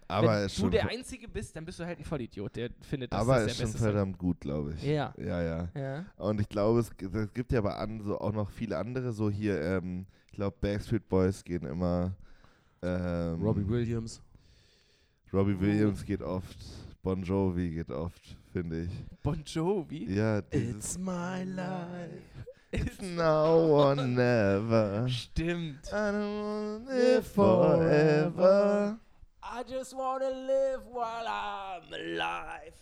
[SPEAKER 4] aber
[SPEAKER 2] wenn
[SPEAKER 4] ist
[SPEAKER 2] du der Einzige bist, dann bist du halt ein Vollidiot, der findet, dass
[SPEAKER 4] aber
[SPEAKER 2] das
[SPEAKER 4] ist
[SPEAKER 2] der
[SPEAKER 4] schon
[SPEAKER 2] beste
[SPEAKER 4] verdammt gut, glaube ich.
[SPEAKER 2] Ja.
[SPEAKER 4] Ja, ja.
[SPEAKER 2] Ja.
[SPEAKER 4] Und ich glaube, es, es gibt ja aber an, so auch noch viele andere, so hier, ähm, ich glaube, Backstreet Boys gehen immer. Ähm,
[SPEAKER 3] Robbie Williams.
[SPEAKER 4] Robbie Williams geht oft. Bon Jovi geht oft, finde ich.
[SPEAKER 2] Bon Jovi?
[SPEAKER 4] Ja, dieses
[SPEAKER 3] my life.
[SPEAKER 4] It's now or never.
[SPEAKER 2] Stimmt.
[SPEAKER 4] I don't wanna live forever.
[SPEAKER 2] I just wanna live while I'm alive.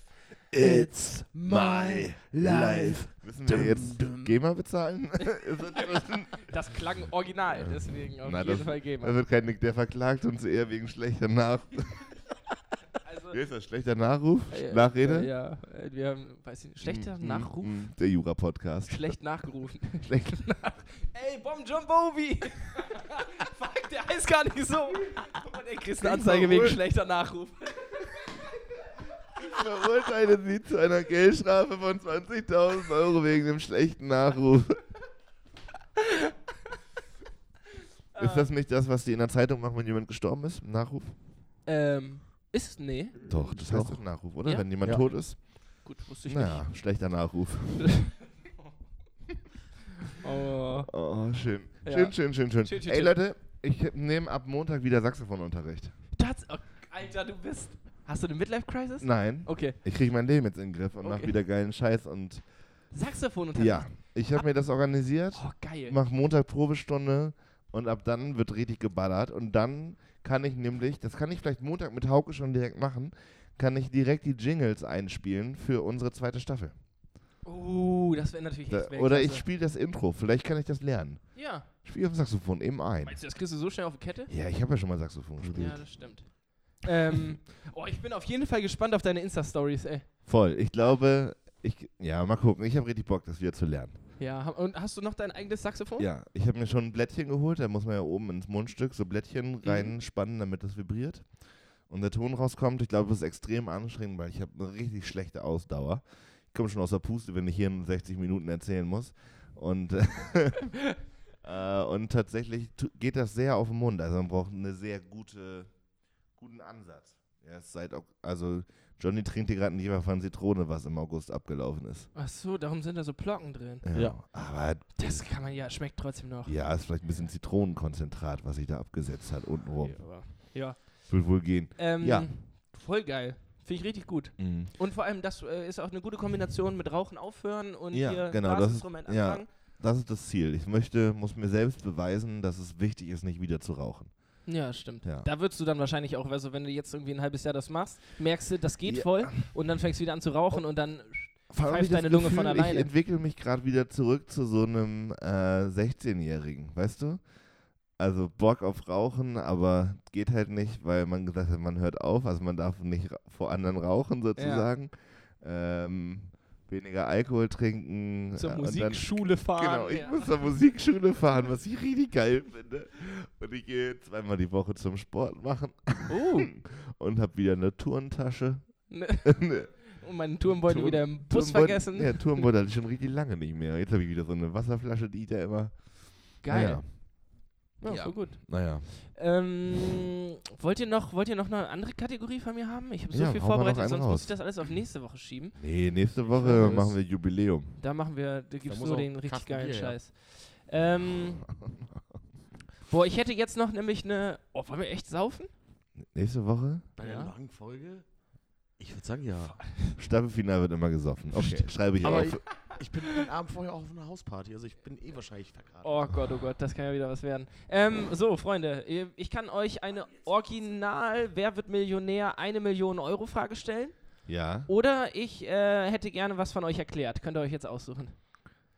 [SPEAKER 3] It's my life.
[SPEAKER 4] Müssen wir jetzt GEMA bezahlen? Das-
[SPEAKER 2] klang original, deswegen auf
[SPEAKER 4] Na,
[SPEAKER 2] jeden
[SPEAKER 4] das-
[SPEAKER 2] Fall geben.
[SPEAKER 4] Da wird kein Nick, der verklagt uns eher wegen schlechter Nach... Wie ist das? Schlechter Nachruf?
[SPEAKER 2] äh,
[SPEAKER 4] Nachrede?
[SPEAKER 2] Ja, äh, wir haben, weiß ich nicht, schlechter
[SPEAKER 4] Mm,
[SPEAKER 2] Nachruf?
[SPEAKER 4] mm, Der Jura-Podcast.
[SPEAKER 2] Schlecht nachgerufen.
[SPEAKER 4] Schlecht.
[SPEAKER 2] Ey, Bom John Bovi! Fuck, der heißt gar nicht so. Und er kriegt eine Anzeige wegen schlechter Nachruf.
[SPEAKER 4] verurteile sie zu einer Geldstrafe von 20.000 Euro wegen dem schlechten Nachruf. ist das nicht das, was die in der Zeitung machen, wenn jemand gestorben ist? Nachruf?
[SPEAKER 2] Ähm, ist, nee.
[SPEAKER 4] Doch, das heißt doch Nachruf, oder?
[SPEAKER 2] Ja?
[SPEAKER 4] Wenn jemand
[SPEAKER 3] Ja.
[SPEAKER 4] tot ist?
[SPEAKER 2] Gut, wusste ich
[SPEAKER 4] Naja, schlechter Nachruf.
[SPEAKER 2] nicht. Oh.
[SPEAKER 4] Oh, schön.
[SPEAKER 2] Ja.
[SPEAKER 4] Schön, schön, schön, schön.
[SPEAKER 2] Schön, schön,
[SPEAKER 4] Ey,
[SPEAKER 2] schön.
[SPEAKER 4] Leute, ich nehme ab Montag wieder Saxophonunterricht.
[SPEAKER 2] Das, oh, Alter, du bist. Hast du eine Midlife-Crisis?
[SPEAKER 4] Nein,
[SPEAKER 2] Okay.
[SPEAKER 4] ich kriege mein Leben jetzt in den Griff und
[SPEAKER 2] Okay.
[SPEAKER 4] mache wieder geilen Scheiß und
[SPEAKER 2] Saxophon und
[SPEAKER 4] ja, ich habe mir das organisiert.
[SPEAKER 2] Oh, geil.
[SPEAKER 4] mach Montag Probestunde und ab dann wird richtig geballert und dann kann ich nämlich, das kann ich vielleicht Montag mit Hauke schon direkt machen, kann ich direkt die Jingles einspielen für unsere zweite Staffel.
[SPEAKER 2] Uh, das wäre natürlich
[SPEAKER 4] Da, oder ich spiele das Intro, vielleicht kann ich das lernen.
[SPEAKER 2] Ja.
[SPEAKER 4] Spiele auf dem Saxophon eben ein.
[SPEAKER 2] Meinst du, das kriegst du so schnell auf die Kette?
[SPEAKER 4] Ja, ich habe ja schon mal Saxophon
[SPEAKER 2] Ja,
[SPEAKER 4] gespielt.
[SPEAKER 2] das stimmt. ähm, oh, ich bin auf jeden Fall gespannt auf deine Insta-Stories, ey.
[SPEAKER 4] Voll. Ich glaube, ich, ja, mal gucken. Ich habe richtig Bock, das wieder zu lernen.
[SPEAKER 2] Ja, und hast du noch dein eigenes Saxophon?
[SPEAKER 4] Ja, ich habe mir schon ein Blättchen geholt, da muss man ja oben ins Mundstück so
[SPEAKER 2] Mhm.
[SPEAKER 4] Blättchen reinspannen, damit das vibriert und der Ton rauskommt. Ich glaube, das ist extrem anstrengend, weil ich habe eine richtig schlechte Ausdauer. Ich komme schon aus der Puste, wenn ich hier in 60 Minuten erzählen muss. Und, äh, und tatsächlich geht das sehr auf den Mund. Also man braucht eine sehr gute, guten Ansatz. Ja, es ist seit, Ok- also Johnny trinkt hier gerade ein Jever von Zitrone, was im August abgelaufen ist.
[SPEAKER 2] Ach so, darum sind da so Plocken drin.
[SPEAKER 4] Ja.
[SPEAKER 3] Ja.
[SPEAKER 4] Aber
[SPEAKER 2] Das kann man ja, schmeckt trotzdem noch.
[SPEAKER 4] ja, ist vielleicht ein bisschen Zitronenkonzentrat, was sich da abgesetzt hat untenrum.
[SPEAKER 2] Ja, aber- ja.
[SPEAKER 4] Wird wohl gehen.
[SPEAKER 2] Ähm,
[SPEAKER 4] Ja.
[SPEAKER 2] Voll geil. Finde ich richtig gut. Und vor allem, das äh, ist auch eine gute Kombination mit Rauchen aufhören und
[SPEAKER 4] Ja,
[SPEAKER 2] hier
[SPEAKER 4] genau, das ist-
[SPEAKER 2] Blasinstrument
[SPEAKER 4] ja.
[SPEAKER 2] anfangen.
[SPEAKER 4] Das ist das Ziel. Ich möchte, muss mir selbst beweisen, dass es wichtig ist, nicht wieder zu rauchen.
[SPEAKER 2] Ja, stimmt.
[SPEAKER 4] Ja.
[SPEAKER 2] Da würdest du dann wahrscheinlich auch, also wenn du jetzt irgendwie ein halbes Jahr das machst, merkst du, das geht
[SPEAKER 4] Ja.
[SPEAKER 2] voll und dann fängst du wieder an zu rauchen und dann
[SPEAKER 4] Vor allem
[SPEAKER 2] Pfeift deine Lunge von alleine.
[SPEAKER 4] Ich entwickle mich gerade wieder zurück zu so einem äh, 16-Jährigen, weißt du? Also Bock auf Rauchen, aber geht halt nicht, weil man gesagt hat, man hört auf, also man darf nicht vor anderen rauchen sozusagen. Ähm, weniger Alkohol trinken.
[SPEAKER 2] zur
[SPEAKER 4] äh, und dann-
[SPEAKER 2] Musikschule fahren.
[SPEAKER 4] Genau, ich
[SPEAKER 2] ja.
[SPEAKER 4] muss zur Musikschule fahren, was ich richtig geil finde. Und ich gehe zweimal die Woche zum Sport machen
[SPEAKER 2] Oh,
[SPEAKER 4] und habe wieder eine Turntasche.
[SPEAKER 2] ne,
[SPEAKER 4] Ne,
[SPEAKER 2] und meinen Turmbeutel
[SPEAKER 4] Turm-
[SPEAKER 2] wieder im Bus
[SPEAKER 4] Turmbeutel-
[SPEAKER 2] vergessen.
[SPEAKER 4] Ja, Turmbeutel hatte ich schon richtig lange nicht mehr. Jetzt habe ich wieder so eine Wasserflasche, die ich da immer.
[SPEAKER 2] Geil.
[SPEAKER 4] Naja,
[SPEAKER 2] Ja,
[SPEAKER 4] Ja.
[SPEAKER 2] voll gut.
[SPEAKER 4] naja.
[SPEAKER 2] Ähm, wollt, ihr noch, wollt ihr noch eine andere Kategorie von mir haben? Ich habe so
[SPEAKER 4] Ja,
[SPEAKER 2] viel vorbereitet, sonst
[SPEAKER 4] raus.
[SPEAKER 2] muss ich das alles auf nächste Woche schieben.
[SPEAKER 4] Nee, nächste Woche
[SPEAKER 3] Ja, das-
[SPEAKER 4] machen wir Jubiläum.
[SPEAKER 2] Da machen wir, da gibt es nur
[SPEAKER 3] auch
[SPEAKER 2] den richtig geilen
[SPEAKER 3] Bier, ja.
[SPEAKER 2] Scheiß. Ähm, boah, ich hätte jetzt noch nämlich eine. Oh, wollen wir echt saufen?
[SPEAKER 4] Nächste Woche?
[SPEAKER 3] Bei der
[SPEAKER 2] Ja.
[SPEAKER 3] langen Folge? Ich würde sagen, ja.
[SPEAKER 4] Staffelfinale wird immer gesoffen. Okay, schreibe ich
[SPEAKER 3] Aber
[SPEAKER 4] auf.
[SPEAKER 3] Ich bin den Abend vorher auch auf einer Hausparty, also ich bin eh wahrscheinlich vergraben.
[SPEAKER 2] Oh Gott, oh Gott, das kann ja wieder was werden. Ähm, so, Freunde, ich kann euch eine Original Wer wird Millionär eine Million Euro Frage stellen.
[SPEAKER 4] Ja,
[SPEAKER 2] Oder ich äh, hätte gerne was von euch erklärt. Könnt ihr euch jetzt aussuchen.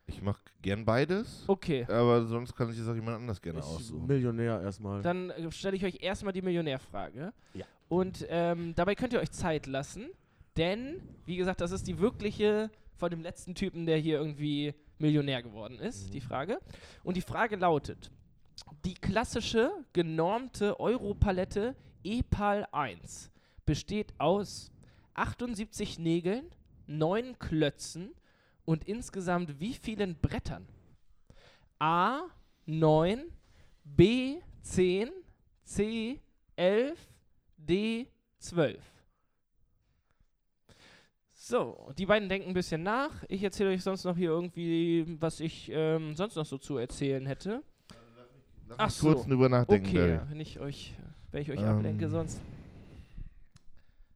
[SPEAKER 4] ich mache gern beides.
[SPEAKER 2] Okay.
[SPEAKER 4] Aber sonst kann sich das auch jemand anders gerne
[SPEAKER 3] Ich
[SPEAKER 4] aussuchen.
[SPEAKER 3] Millionär erstmal.
[SPEAKER 2] Dann äh, stelle ich euch erstmal die Millionärfrage.
[SPEAKER 3] Ja.
[SPEAKER 2] Und ähm, dabei könnt ihr euch Zeit lassen, denn, wie gesagt, das ist die wirkliche von dem letzten Typen, der hier irgendwie Millionär geworden ist,
[SPEAKER 3] Mhm.
[SPEAKER 2] die Frage. Und die Frage lautet: Die klassische genormte Europalette EPAL 1 besteht aus 78 Nägeln, 9 Klötzen und insgesamt wie vielen Brettern? A 9, B 10, C 11, D 12. So, die beiden denken ein bisschen nach. Ich erzähle euch sonst noch hier irgendwie, was ich ähm, sonst noch so zu erzählen hätte.
[SPEAKER 4] Lass
[SPEAKER 2] Ach
[SPEAKER 4] mich kurz
[SPEAKER 2] so.
[SPEAKER 4] drüber nachdenken,
[SPEAKER 2] Okay,
[SPEAKER 4] Barry.
[SPEAKER 2] wenn ich euch, wenn ich euch
[SPEAKER 4] Ähm.
[SPEAKER 2] ablenke, sonst.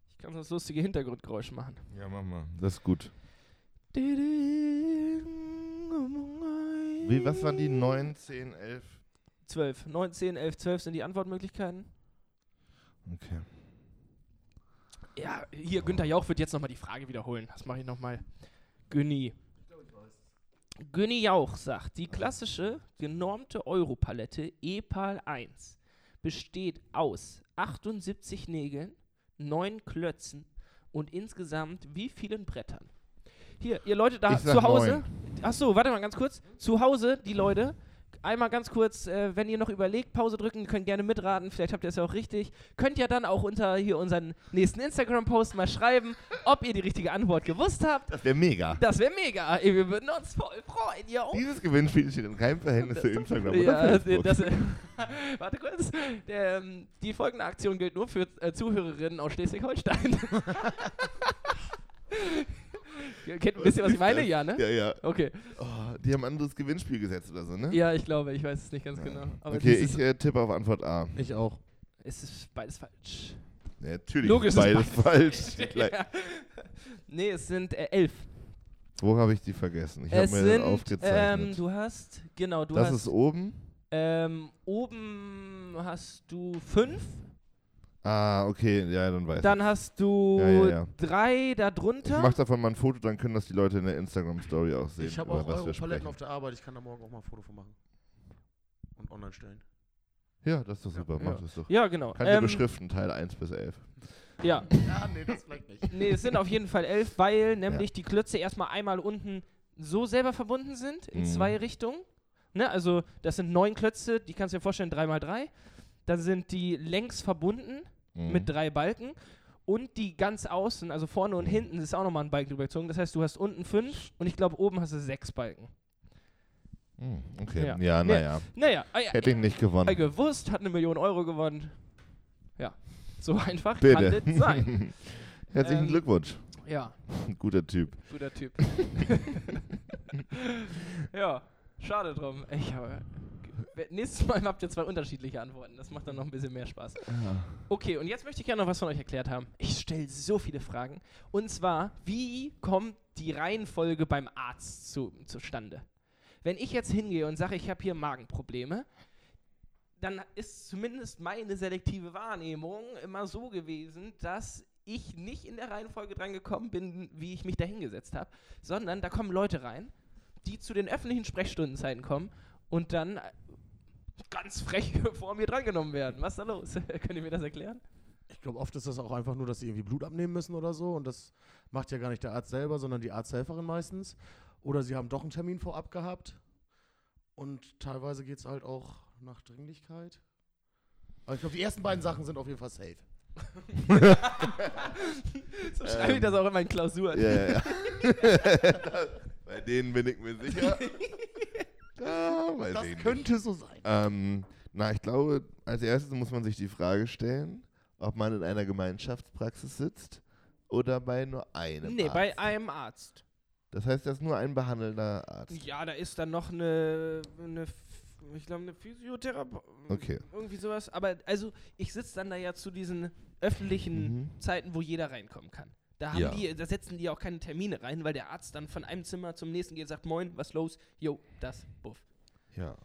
[SPEAKER 2] Ich kann sonst lustige Hintergrundgeräusche machen.
[SPEAKER 4] Ja, mach mal. Das ist gut. Wie,
[SPEAKER 2] Wie,
[SPEAKER 4] was waren die 9, 10, 11?
[SPEAKER 2] 12. 9, 10, 11, 12 sind die Antwortmöglichkeiten.
[SPEAKER 4] Okay.
[SPEAKER 2] Ja, hier, Günther Jauch wird jetzt nochmal die Frage wiederholen. Das mache ich nochmal. Günni. Günni Jauch sagt, die klassische genormte Europalette EPAL 1 besteht aus 78 Nägeln, 9 Klötzen und insgesamt wie vielen Brettern? Hier, ihr Leute da zu Hause. Achso, warte mal ganz kurz. Zu Hause, die Leute. Einmal ganz kurz, äh, wenn ihr noch überlegt, Pause drücken, könnt gerne mitraten, vielleicht habt ihr es ja auch richtig. Könnt ihr dann auch unter hier unseren nächsten Instagram-Post mal schreiben, ob ihr die richtige Antwort gewusst habt.
[SPEAKER 4] Das wäre mega.
[SPEAKER 2] Das wäre mega. Ey, wir würden uns voll freuen, yo.
[SPEAKER 4] Dieses Gewinnspiel steht in keinem Verhältnis zu Instagram oder
[SPEAKER 2] Ja, das,
[SPEAKER 4] Facebook.
[SPEAKER 2] das, warte kurz. Der, ähm, die folgende Aktion gilt nur für äh, Zuhörerinnen aus Schleswig-Holstein. Ihr kennt ein bisschen, was ich meine, ja, ne?
[SPEAKER 4] Ja, ja.
[SPEAKER 2] Okay.
[SPEAKER 4] Oh, die haben ein anderes Gewinnspiel gesetzt oder so, ne?
[SPEAKER 2] Ja, ich glaube, ich weiß es nicht ganz
[SPEAKER 4] Ja.
[SPEAKER 2] genau. Aber
[SPEAKER 4] okay, ich äh, tippe auf Antwort A.
[SPEAKER 3] Ich auch.
[SPEAKER 2] es ist beides falsch.
[SPEAKER 4] Ja, natürlich
[SPEAKER 2] Logisch
[SPEAKER 4] ist
[SPEAKER 2] ist
[SPEAKER 4] beides falsch.
[SPEAKER 2] Ja. Nee, es sind äh, elf.
[SPEAKER 4] Wo habe ich die vergessen? Ich habe mir
[SPEAKER 2] sind,
[SPEAKER 4] das aufgezeichnet.
[SPEAKER 2] ähm, du hast, genau, du
[SPEAKER 4] das
[SPEAKER 2] hast,
[SPEAKER 4] ist oben.
[SPEAKER 2] ähm, oben hast du fünf,
[SPEAKER 4] Ah, okay, ja, dann weiß
[SPEAKER 2] dann hast du
[SPEAKER 4] Ja, ja, ja.
[SPEAKER 2] drei
[SPEAKER 4] ich.
[SPEAKER 2] darunter.
[SPEAKER 4] Ich mache davon mal ein Foto, dann können das die Leute in der Instagram-Story auch sehen.
[SPEAKER 3] Ich habe
[SPEAKER 4] über
[SPEAKER 3] auch Europaletten
[SPEAKER 4] sprechen.
[SPEAKER 3] auf der Arbeit. Ich kann da morgen auch mal ein Foto von machen. Und online stellen.
[SPEAKER 4] Ja, das ist doch super.
[SPEAKER 2] Ja.
[SPEAKER 4] Mach das doch.
[SPEAKER 2] ja, genau.
[SPEAKER 4] Kann ich
[SPEAKER 2] Ähm,
[SPEAKER 4] beschriften, Teil 1 bis 11.
[SPEAKER 2] ja,
[SPEAKER 3] Ja, nee, das vielleicht nicht.
[SPEAKER 2] nee, es sind auf jeden Fall elf, weil nämlich die Klötze erstmal einmal unten so selber verbunden sind, in
[SPEAKER 4] Mhm.
[SPEAKER 2] zwei Richtungen. Ne, also das sind neun Klötze, die kannst du dir vorstellen, drei mal drei. Dann sind die längs verbunden
[SPEAKER 4] Mhm.
[SPEAKER 2] mit drei Balken. Und die ganz außen, also vorne und hinten, ist auch nochmal ein Balken drüber gezogen. Das heißt, du hast unten fünf und ich glaube, oben hast du sechs Balken.
[SPEAKER 4] Mhm, Okay,
[SPEAKER 2] Ja.
[SPEAKER 4] ja,
[SPEAKER 2] Nee.
[SPEAKER 4] naja.
[SPEAKER 2] Naja, ah ja,
[SPEAKER 4] Hätte ich nicht gewonnen.
[SPEAKER 2] äh, gewusst, hat eine Million Euro gewonnen. Ja, so einfach
[SPEAKER 4] Bitte.
[SPEAKER 2] kann das sein.
[SPEAKER 4] Herzlichen
[SPEAKER 2] Ähm,
[SPEAKER 4] Glückwunsch.
[SPEAKER 2] Ja,
[SPEAKER 4] Guter Typ.
[SPEAKER 2] guter Typ. ja, schade drum. Ich habe. Nächstes Mal habt ihr zwei unterschiedliche Antworten. Das macht dann noch ein bisschen mehr Spaß. Okay, und jetzt möchte ich gerne noch was von euch erklärt haben. Ich stelle so viele Fragen. Und zwar, wie kommt die Reihenfolge beim Arzt zu, zustande? Wenn ich jetzt hingehe und sage, ich habe hier Magenprobleme, dann ist zumindest meine selektive Wahrnehmung immer so gewesen, dass ich nicht in der Reihenfolge dran gekommen bin, wie ich mich da hingesetzt habe, sondern da kommen Leute rein, die zu den öffentlichen Sprechstundenzeiten kommen und dann ganz frech vor mir drangenommen werden. Was ist da los? Könnt ihr mir das erklären?
[SPEAKER 3] Ich glaube, oft ist das auch einfach nur, dass sie irgendwie Blut abnehmen müssen oder so. Und das macht ja gar nicht der Arzt selber, sondern die Arzthelferin meistens. Oder sie haben doch einen Termin vorab gehabt. Und teilweise geht es halt auch nach Dringlichkeit. Aber ich glaube, die ersten beiden Sachen sind auf jeden Fall safe.
[SPEAKER 2] So schreibe ich das auch immer in Klausuren.
[SPEAKER 4] Ja, ja, ja. Bei denen bin ich mir sicher. Da weiß
[SPEAKER 3] Das
[SPEAKER 4] ich nicht.
[SPEAKER 3] könnte so sein.
[SPEAKER 4] Ähm, na, ich glaube, als erstes muss man sich die Frage stellen, ob man in einer Gemeinschaftspraxis sitzt oder bei nur einem
[SPEAKER 2] Nee,
[SPEAKER 4] Arzt.
[SPEAKER 2] bei einem Arzt.
[SPEAKER 4] Das heißt, das ist nur ein behandelnder Arzt.
[SPEAKER 2] Ja, da ist dann noch eine, eine ich glaube, eine Physiotherapie.
[SPEAKER 4] Okay.
[SPEAKER 2] Irgendwie sowas. Aber also, ich sitze dann da ja zu diesen öffentlichen
[SPEAKER 4] Mhm.
[SPEAKER 2] Zeiten, wo jeder reinkommen kann. Da, haben
[SPEAKER 4] Ja.
[SPEAKER 2] die, da setzen die auch keine Termine rein, weil der Arzt dann von einem Zimmer zum nächsten geht und sagt, moin, was los? Jo, das, buff.
[SPEAKER 4] Ja.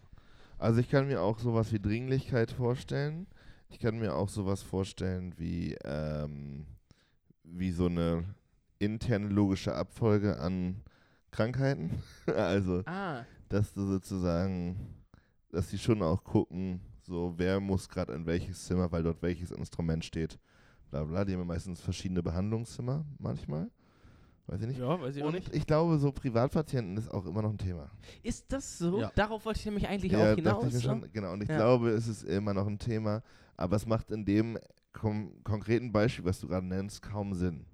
[SPEAKER 4] Also ich kann mir auch sowas wie Dringlichkeit vorstellen. Ich kann mir auch sowas vorstellen wie, ähm, wie so eine interne logische Abfolge an Krankheiten. also,
[SPEAKER 2] Ah,
[SPEAKER 4] dass du sozusagen, dass sie schon auch gucken, so wer muss gerade in welches Zimmer, weil dort welches Instrument steht. Bla bla. Die haben ja meistens verschiedene Behandlungszimmer manchmal. Weiß ich nicht.
[SPEAKER 2] ja, weiß ich auch
[SPEAKER 4] Und
[SPEAKER 2] nicht.
[SPEAKER 4] ich glaube, so Privatpatienten ist auch immer noch ein Thema.
[SPEAKER 2] Ist das so?
[SPEAKER 3] Ja.
[SPEAKER 2] Darauf wollte ich nämlich eigentlich
[SPEAKER 4] Ja,
[SPEAKER 2] auch
[SPEAKER 4] dachte
[SPEAKER 2] hinaus.
[SPEAKER 4] ich mir
[SPEAKER 2] so.
[SPEAKER 4] schon. Genau, und ich
[SPEAKER 2] Ja.
[SPEAKER 4] glaube, es ist immer noch ein Thema, aber es macht in dem kom konkreten Beispiel, was du gerade nennst, kaum Sinn.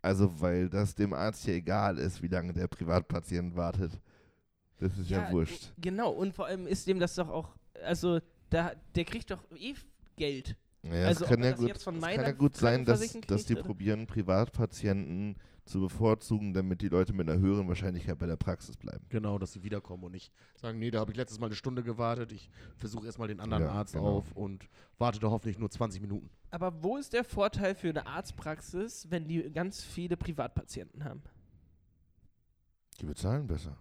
[SPEAKER 4] Also, weil das dem Arzt ja egal ist, wie lange der Privatpatient wartet. Das ist ja, wurscht.
[SPEAKER 2] Genau, und vor allem ist dem das doch auch, also, da, der kriegt doch eh Geld.
[SPEAKER 4] Ja,
[SPEAKER 2] Also,
[SPEAKER 4] es kann ja gut, kann ja gut sein, dass, dass die
[SPEAKER 2] oder?
[SPEAKER 4] probieren, Privatpatienten zu bevorzugen, damit die Leute mit einer höheren Wahrscheinlichkeit bei der Praxis bleiben.
[SPEAKER 3] Genau, dass sie wiederkommen und nicht sagen, nee, da habe ich letztes Mal eine Stunde gewartet, ich versuche erstmal den anderen
[SPEAKER 4] Ja,
[SPEAKER 3] Arzt
[SPEAKER 4] genau.
[SPEAKER 3] auf und warte da hoffentlich nur 20 Minuten.
[SPEAKER 2] Aber wo ist der Vorteil für eine Arztpraxis, wenn die ganz viele Privatpatienten haben?
[SPEAKER 4] Die bezahlen besser.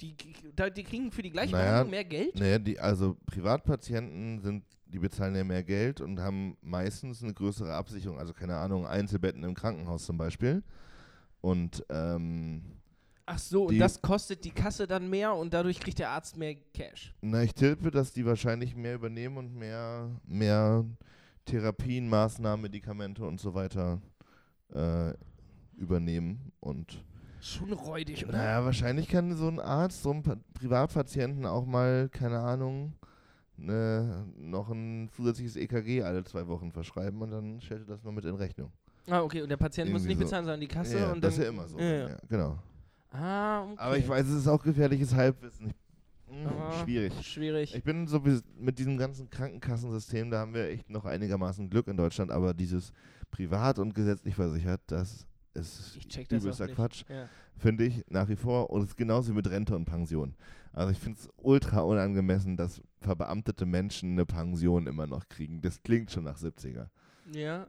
[SPEAKER 2] Die, da- die kriegen für die gleiche
[SPEAKER 4] Naja,
[SPEAKER 2] Behandlung mehr Geld?
[SPEAKER 4] Naja, die, also Privatpatienten sind, die bezahlen ja mehr Geld und haben meistens eine größere Absicherung. Also keine Ahnung, Einzelbetten im Krankenhaus zum Beispiel. Und ähm,
[SPEAKER 2] Ach so, und das kostet die Kasse dann mehr und dadurch kriegt der Arzt mehr Cash.
[SPEAKER 4] na, ich tippe, dass die wahrscheinlich mehr übernehmen und mehr, mehr Therapien, Maßnahmen, Medikamente und so weiter äh, übernehmen. Und
[SPEAKER 2] Schon räudig, oder?
[SPEAKER 4] naja, wahrscheinlich kann so ein Arzt so einem Pa- Privatpatienten auch mal, keine Ahnung, ne, noch ein zusätzliches EKG alle zwei Wochen verschreiben und dann stellt er das nur mit in Rechnung.
[SPEAKER 2] Ah, okay, und der Patient muss
[SPEAKER 4] Irgendwie
[SPEAKER 2] nicht
[SPEAKER 4] so.
[SPEAKER 2] bezahlen, sondern die Kasse.
[SPEAKER 4] ja,
[SPEAKER 2] und
[SPEAKER 4] das
[SPEAKER 2] dann,
[SPEAKER 4] ist ja immer so.
[SPEAKER 2] Ja, ja.
[SPEAKER 4] Genau.
[SPEAKER 2] Ah, okay.
[SPEAKER 4] Aber ich weiß, es ist auch gefährliches Halbwissen. Ich, mh,
[SPEAKER 2] Ah,
[SPEAKER 4] schwierig.
[SPEAKER 2] Schwierig.
[SPEAKER 4] Ich bin so mit diesem ganzen Krankenkassensystem, da haben wir echt noch einigermaßen Glück in Deutschland, aber dieses privat und gesetzlich versichert, das ist übelster. Quatsch,
[SPEAKER 2] Ja.
[SPEAKER 4] finde ich nach wie vor. Und es ist genauso wie mit Rente und Pension. Also ich finde es ultra unangemessen, dass verbeamtete Menschen eine Pension immer noch kriegen. Das klingt schon nach 70er.
[SPEAKER 2] ja.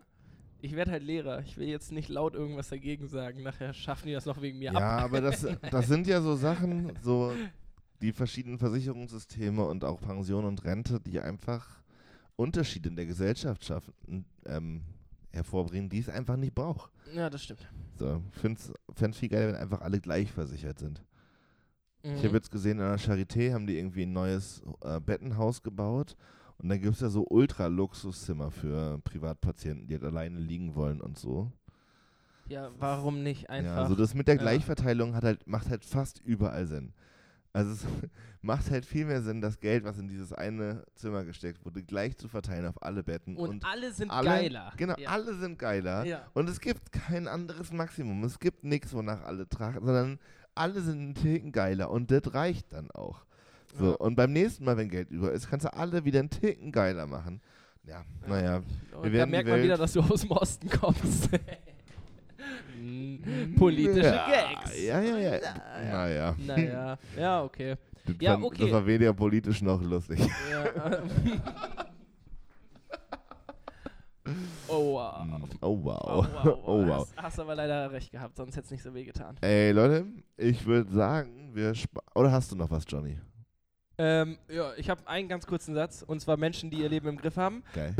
[SPEAKER 2] Ich werde halt Lehrer. Ich will jetzt nicht laut irgendwas dagegen sagen. Nachher schaffen die das noch wegen mir
[SPEAKER 4] Ja,
[SPEAKER 2] ab.
[SPEAKER 4] aber das, das sind ja so Sachen, so die verschiedenen Versicherungssysteme und auch Pension und Rente, die einfach Unterschiede in der Gesellschaft schaffen, ähm, hervorbringen, die es einfach nicht braucht.
[SPEAKER 2] Ja, das stimmt.
[SPEAKER 4] So, fände es viel geiler, wenn einfach alle gleich versichert sind.
[SPEAKER 2] Mhm.
[SPEAKER 4] Ich habe jetzt gesehen, an der Charité haben die irgendwie ein neues äh, Bettenhaus gebaut und da gibt es ja so Ultra-Luxuszimmer für Privatpatienten, die halt alleine liegen wollen und so.
[SPEAKER 2] ja, warum nicht einfach?
[SPEAKER 4] Ja, also das mit der. Gleichverteilung hat halt, macht halt fast überall Sinn. Also es macht halt viel mehr Sinn, das Geld, was in dieses eine Zimmer gesteckt wurde, gleich zu verteilen auf alle Betten.
[SPEAKER 2] und,
[SPEAKER 4] Und,
[SPEAKER 2] alle sind
[SPEAKER 4] alle,
[SPEAKER 2] geiler.
[SPEAKER 4] Genau,
[SPEAKER 2] ja.
[SPEAKER 4] alle sind geiler.
[SPEAKER 2] Ja.
[SPEAKER 4] Und es gibt kein anderes Maximum. Es gibt nichts, wonach alle trachten, sondern alle sind einen Ticken geiler. Und das reicht dann auch. So,
[SPEAKER 2] Ja.
[SPEAKER 4] und beim nächsten Mal, wenn Geld über ist, kannst du alle wieder einen Ticken geiler machen. Ja, naja.
[SPEAKER 2] Und da merkt man wieder, dass du aus dem Osten kommst. Mm, Politische
[SPEAKER 4] ja,
[SPEAKER 2] Gags.
[SPEAKER 4] Ja, ja, ja.
[SPEAKER 2] Naja.
[SPEAKER 4] Naja.
[SPEAKER 2] Ja, okay.
[SPEAKER 4] Das,
[SPEAKER 2] Ja, okay.
[SPEAKER 4] das war weder politisch noch lustig.
[SPEAKER 2] Ja. Oh wow.
[SPEAKER 4] Oh wow.
[SPEAKER 2] Oh wow.
[SPEAKER 4] Oh wow.
[SPEAKER 2] Hast, hast aber leider recht gehabt, sonst hätte es nicht so weh getan.
[SPEAKER 4] Ey, Leute, ich würde sagen, wir Oder hast du noch was, Johnny?
[SPEAKER 2] Ähm, ja, ich habe einen ganz kurzen Satz, und zwar Menschen, die ihr Leben im Griff haben.
[SPEAKER 4] Geil.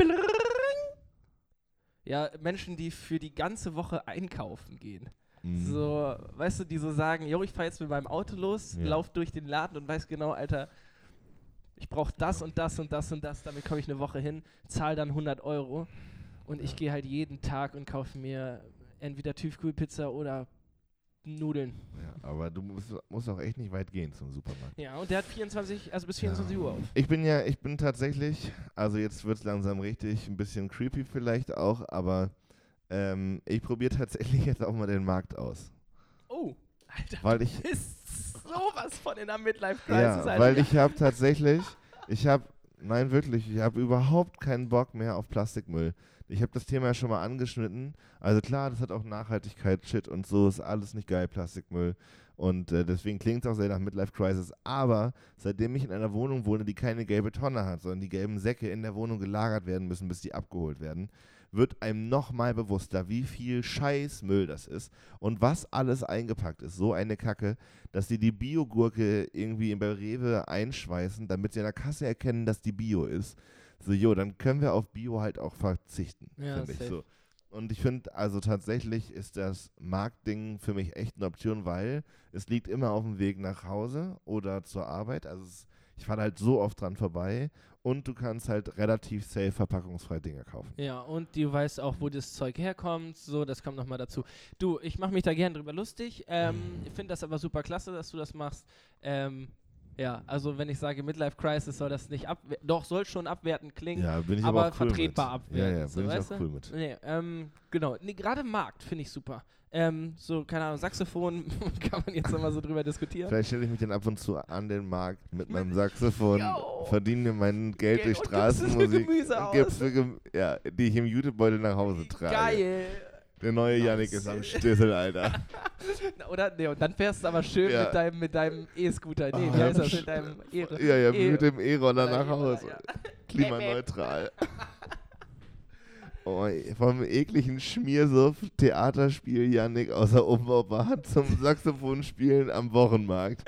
[SPEAKER 2] Ja, Menschen, die für die ganze Woche einkaufen gehen.
[SPEAKER 4] Mhm.
[SPEAKER 2] So, weißt du, die so sagen, jo, ich fahre jetzt mit meinem Auto los,
[SPEAKER 4] Ja.
[SPEAKER 2] lauf durch den Laden und weiß genau, Alter, ich brauche das und das und das und das, damit komme ich eine Woche hin, zahle dann 100 Euro und ich gehe halt jeden Tag und kaufe mir entweder Tiefkühlpizza oder Nudeln.
[SPEAKER 4] Ja, aber du musst, musst auch echt nicht weit gehen zum Supermarkt.
[SPEAKER 2] Ja, und der hat 24, also bis 24 Uhr auf.
[SPEAKER 4] Ich bin ja, ich bin tatsächlich, also jetzt wird es langsam richtig, ein bisschen creepy vielleicht auch, aber ähm, ich probiere tatsächlich jetzt auch mal den Markt aus.
[SPEAKER 2] Oh, Alter,
[SPEAKER 4] Weil ich,
[SPEAKER 2] du bist sowas von in der Midlife
[SPEAKER 4] ja,
[SPEAKER 2] Crisis, Alter.
[SPEAKER 4] weil ich habe tatsächlich, ich habe, nein wirklich, ich habe überhaupt keinen Bock mehr auf Plastikmüll. Ich habe das Thema ja schon mal angeschnitten. Also klar, das hat auch Nachhaltigkeit, Shit und so, ist alles nicht geil, Plastikmüll. Und äh, deswegen klingt es auch sehr nach Midlife Crisis. Aber seitdem ich in einer Wohnung wohne, die keine gelbe Tonne hat, sondern die gelben Säcke in der Wohnung gelagert werden müssen, bis die abgeholt werden, wird einem nochmal bewusster, wie viel Scheißmüll das ist und was alles eingepackt ist. So eine Kacke, dass sie die Biogurke irgendwie bei Rewe einschweißen, damit sie an der Kasse erkennen, dass die Bio ist. So, jo, dann können wir auf Bio halt auch verzichten,
[SPEAKER 2] Ja,
[SPEAKER 4] finde ich
[SPEAKER 2] safe.
[SPEAKER 4] so. Und ich finde, also tatsächlich ist das Marktding für mich echt eine Option, weil es liegt immer auf dem Weg nach Hause oder zur Arbeit. Also es, ich fahre halt so oft dran vorbei und du kannst halt relativ safe verpackungsfrei Dinge kaufen.
[SPEAKER 2] Ja, und du weißt auch, wo das Zeug herkommt. So, das kommt nochmal dazu. Du, ich mache mich da gern drüber lustig. Ähm, ich finde das aber super klasse, dass du das machst. Ähm, ja, also wenn ich sage Midlife Crisis, soll das nicht abwerten. Doch, soll schon abwertend klingen.
[SPEAKER 4] Ja, bin ich
[SPEAKER 2] aber
[SPEAKER 4] aber, auch cool
[SPEAKER 2] vertretbar
[SPEAKER 4] mit. Ja,
[SPEAKER 2] abwertend,
[SPEAKER 4] ja,
[SPEAKER 2] so,
[SPEAKER 4] bin ich
[SPEAKER 2] weißt
[SPEAKER 4] auch
[SPEAKER 2] du?
[SPEAKER 4] cool mit.
[SPEAKER 2] Nee, ähm, genau. Nee, gerade Markt finde ich super. Ähm, so, keine Ahnung, Saxophon kann man jetzt nochmal so drüber diskutieren.
[SPEAKER 4] Vielleicht stelle ich mich dann ab und zu an den Markt mit meinem Saxophon,
[SPEAKER 2] Yo.
[SPEAKER 4] verdiene mir mein Geld durch
[SPEAKER 2] und gibst es für
[SPEAKER 4] Straßenmusik,
[SPEAKER 2] Gemüse
[SPEAKER 4] und
[SPEAKER 2] aus.
[SPEAKER 4] ja, die ich im Jutebeutel nach Hause trage.
[SPEAKER 2] Geil.
[SPEAKER 4] Der neue Yannick ist am Stissel, Alter.
[SPEAKER 2] Oder? Nee, und dann fährst du aber schön
[SPEAKER 4] Ja.
[SPEAKER 2] mit deinem mit deinem E-Scooter. Nee,
[SPEAKER 4] Ah,
[SPEAKER 2] wie heißt das? Mit deinem E
[SPEAKER 4] Ja, ja,
[SPEAKER 2] E-
[SPEAKER 4] mit dem E-Roller nach
[SPEAKER 2] E-Roller,
[SPEAKER 4] Hause.
[SPEAKER 2] ja.
[SPEAKER 4] Klimaneutral. Oh, vom ekligen Schmiersuff Theaterspiel Yannick aus der Umbaubahn zum Saxophonspielen am Wochenmarkt.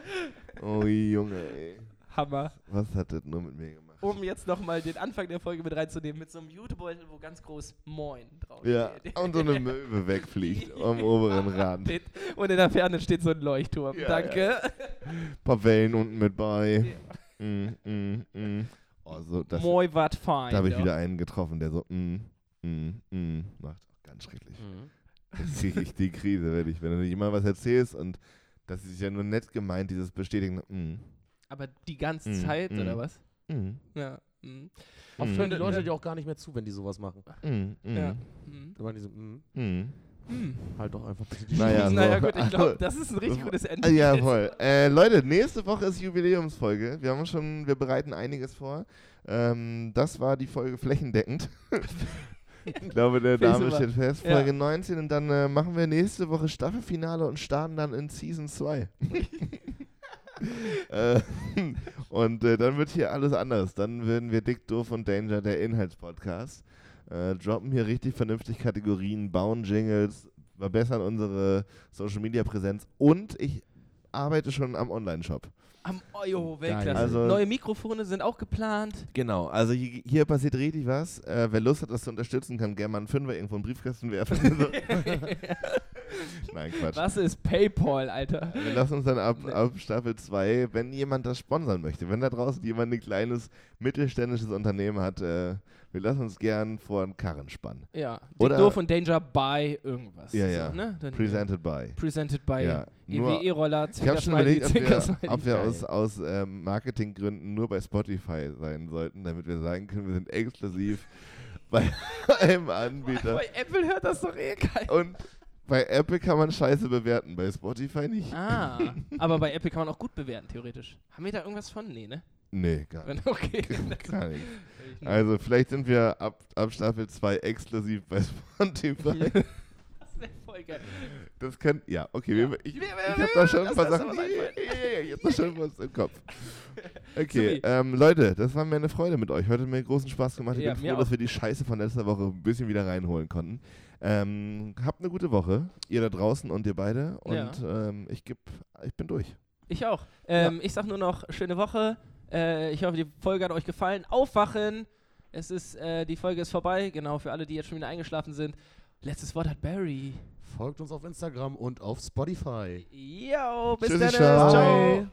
[SPEAKER 4] Oh Junge, ey.
[SPEAKER 2] Hammer.
[SPEAKER 4] Was hat das nur mit mir gemacht?
[SPEAKER 2] Um jetzt nochmal den Anfang der Folge mit reinzunehmen, mit so einem Jutebeutel, wo ganz groß Moin drauf
[SPEAKER 4] Ja,
[SPEAKER 2] steht.
[SPEAKER 4] und so eine Möwe wegfliegt am oberen Rand.
[SPEAKER 2] Und in der Ferne steht so ein Leuchtturm.
[SPEAKER 4] Ja,
[SPEAKER 2] Danke.
[SPEAKER 4] paar Wellen unten mit bei. Mm, mm, mm. Oh, so, das,
[SPEAKER 2] Moi wat fein.
[SPEAKER 4] da habe ich wieder einen getroffen, der so mm, mm, mm macht. Ganz schrecklich. Jetzt kriege ich die Krise, wenn, ich, wenn du jemand was erzählst und das ist ja nur nett gemeint, dieses Bestätigen. Mm,
[SPEAKER 2] Aber die ganze
[SPEAKER 4] Mm,
[SPEAKER 2] Zeit,
[SPEAKER 4] mm.
[SPEAKER 2] oder was?
[SPEAKER 4] Mm,
[SPEAKER 2] Ja. mm.
[SPEAKER 3] Oft
[SPEAKER 4] Mhm.
[SPEAKER 3] hören die Leute dir auch gar nicht mehr zu, wenn die sowas machen.
[SPEAKER 4] mm, mm,
[SPEAKER 2] Ja. Mm.
[SPEAKER 3] Da machen die so, mm,
[SPEAKER 4] mm.
[SPEAKER 2] Mm.
[SPEAKER 3] halt doch einfach bitte die
[SPEAKER 4] Naja,
[SPEAKER 2] naja,
[SPEAKER 4] so.
[SPEAKER 2] gut, ich glaube, das ist ein richtig gutes Ende.
[SPEAKER 4] Ah, Ja, voll. Äh, Leute, nächste Woche ist Jubiläumsfolge. Wir haben schon, wir bereiten einiges vor. Ähm, das war die Folge flächendeckend. ich glaube, der Name steht fest.
[SPEAKER 2] Ja.
[SPEAKER 4] Folge 19 und dann äh, machen wir nächste Woche Staffelfinale und starten dann in Season 2. äh, und äh, dann wird hier alles anders. Dann werden wir Dick, Doof und Danger, der Inhaltspodcast, äh, droppen hier richtig vernünftig Kategorien, bauen Jingles, verbessern unsere Social Media Präsenz und ich arbeite schon am Online-Shop.
[SPEAKER 2] Am Ojo, Weltklasse.
[SPEAKER 4] Also-
[SPEAKER 2] Neue Mikrofone sind auch geplant.
[SPEAKER 4] Genau, also hier, hier passiert richtig was. Äh, wer Lust hat, das zu unterstützen, kann gerne mal einen Fünfer irgendwo in den Briefkasten werfen. Nein, Quatsch.
[SPEAKER 2] Was ist PayPal, Alter?
[SPEAKER 4] Wir lassen uns dann ab, ab Staffel 2, wenn jemand das sponsern möchte, wenn da draußen jemand ein kleines mittelständisches Unternehmen hat, äh, wir lassen uns gern vor einen Karren spannen.
[SPEAKER 2] Ja.
[SPEAKER 4] Oder-
[SPEAKER 2] Doof und Danger by irgendwas.
[SPEAKER 4] Ja, ja.
[SPEAKER 2] So, ne? Dann,
[SPEAKER 4] Presented by.
[SPEAKER 2] Presented by
[SPEAKER 4] Ja,
[SPEAKER 2] EWE-Roller,
[SPEAKER 4] Ich habe schon überlegt, ob wir, ob wir aus, aus ähm, Marketinggründen nur bei Spotify sein sollten, damit wir sagen können, wir sind exklusiv bei einem Anbieter.
[SPEAKER 2] Bei Apple hört das doch eh keiner.
[SPEAKER 4] Und bei Apple kann man Scheiße bewerten, bei Spotify nicht.
[SPEAKER 2] Ah, aber bei Apple kann man auch gut bewerten, theoretisch. Haben wir da irgendwas von? Nee, ne?
[SPEAKER 4] Nee, gar nicht.
[SPEAKER 2] Okay.
[SPEAKER 4] Gar nicht. Also vielleicht sind wir ab, ab Staffel 2 exklusiv bei Spotify.
[SPEAKER 2] das wäre voll geil.
[SPEAKER 4] Das kann, ja, okay,
[SPEAKER 2] Ja.
[SPEAKER 4] wir- ich, ich habe da schon ein paar Sachen, ich hab da schon was im Kopf. Okay, ähm, Leute, das war mir eine Freude mit euch. Heute hat mir großen Spaß gemacht. Ich
[SPEAKER 2] Ja,
[SPEAKER 4] bin froh, dass wir die Scheiße von letzter Woche ein bisschen wieder reinholen konnten. Ähm, habt eine gute Woche, ihr da draußen und ihr beide. Und
[SPEAKER 2] Ja.
[SPEAKER 4] ähm, ich, geb, ich bin durch.
[SPEAKER 2] Ich auch. Ähm, Ich sag nur noch, schöne Woche. Äh, ich hoffe, die Folge hat euch gefallen. Aufwachen. Es ist, äh, die Folge ist vorbei. Genau, für alle, die jetzt schon wieder eingeschlafen sind. Letztes Wort hat Barry.
[SPEAKER 3] Folgt uns auf Instagram und auf Spotify.
[SPEAKER 2] Yo, bis
[SPEAKER 4] Tschüssi,
[SPEAKER 2] dann.
[SPEAKER 4] ciao.
[SPEAKER 2] Ciao.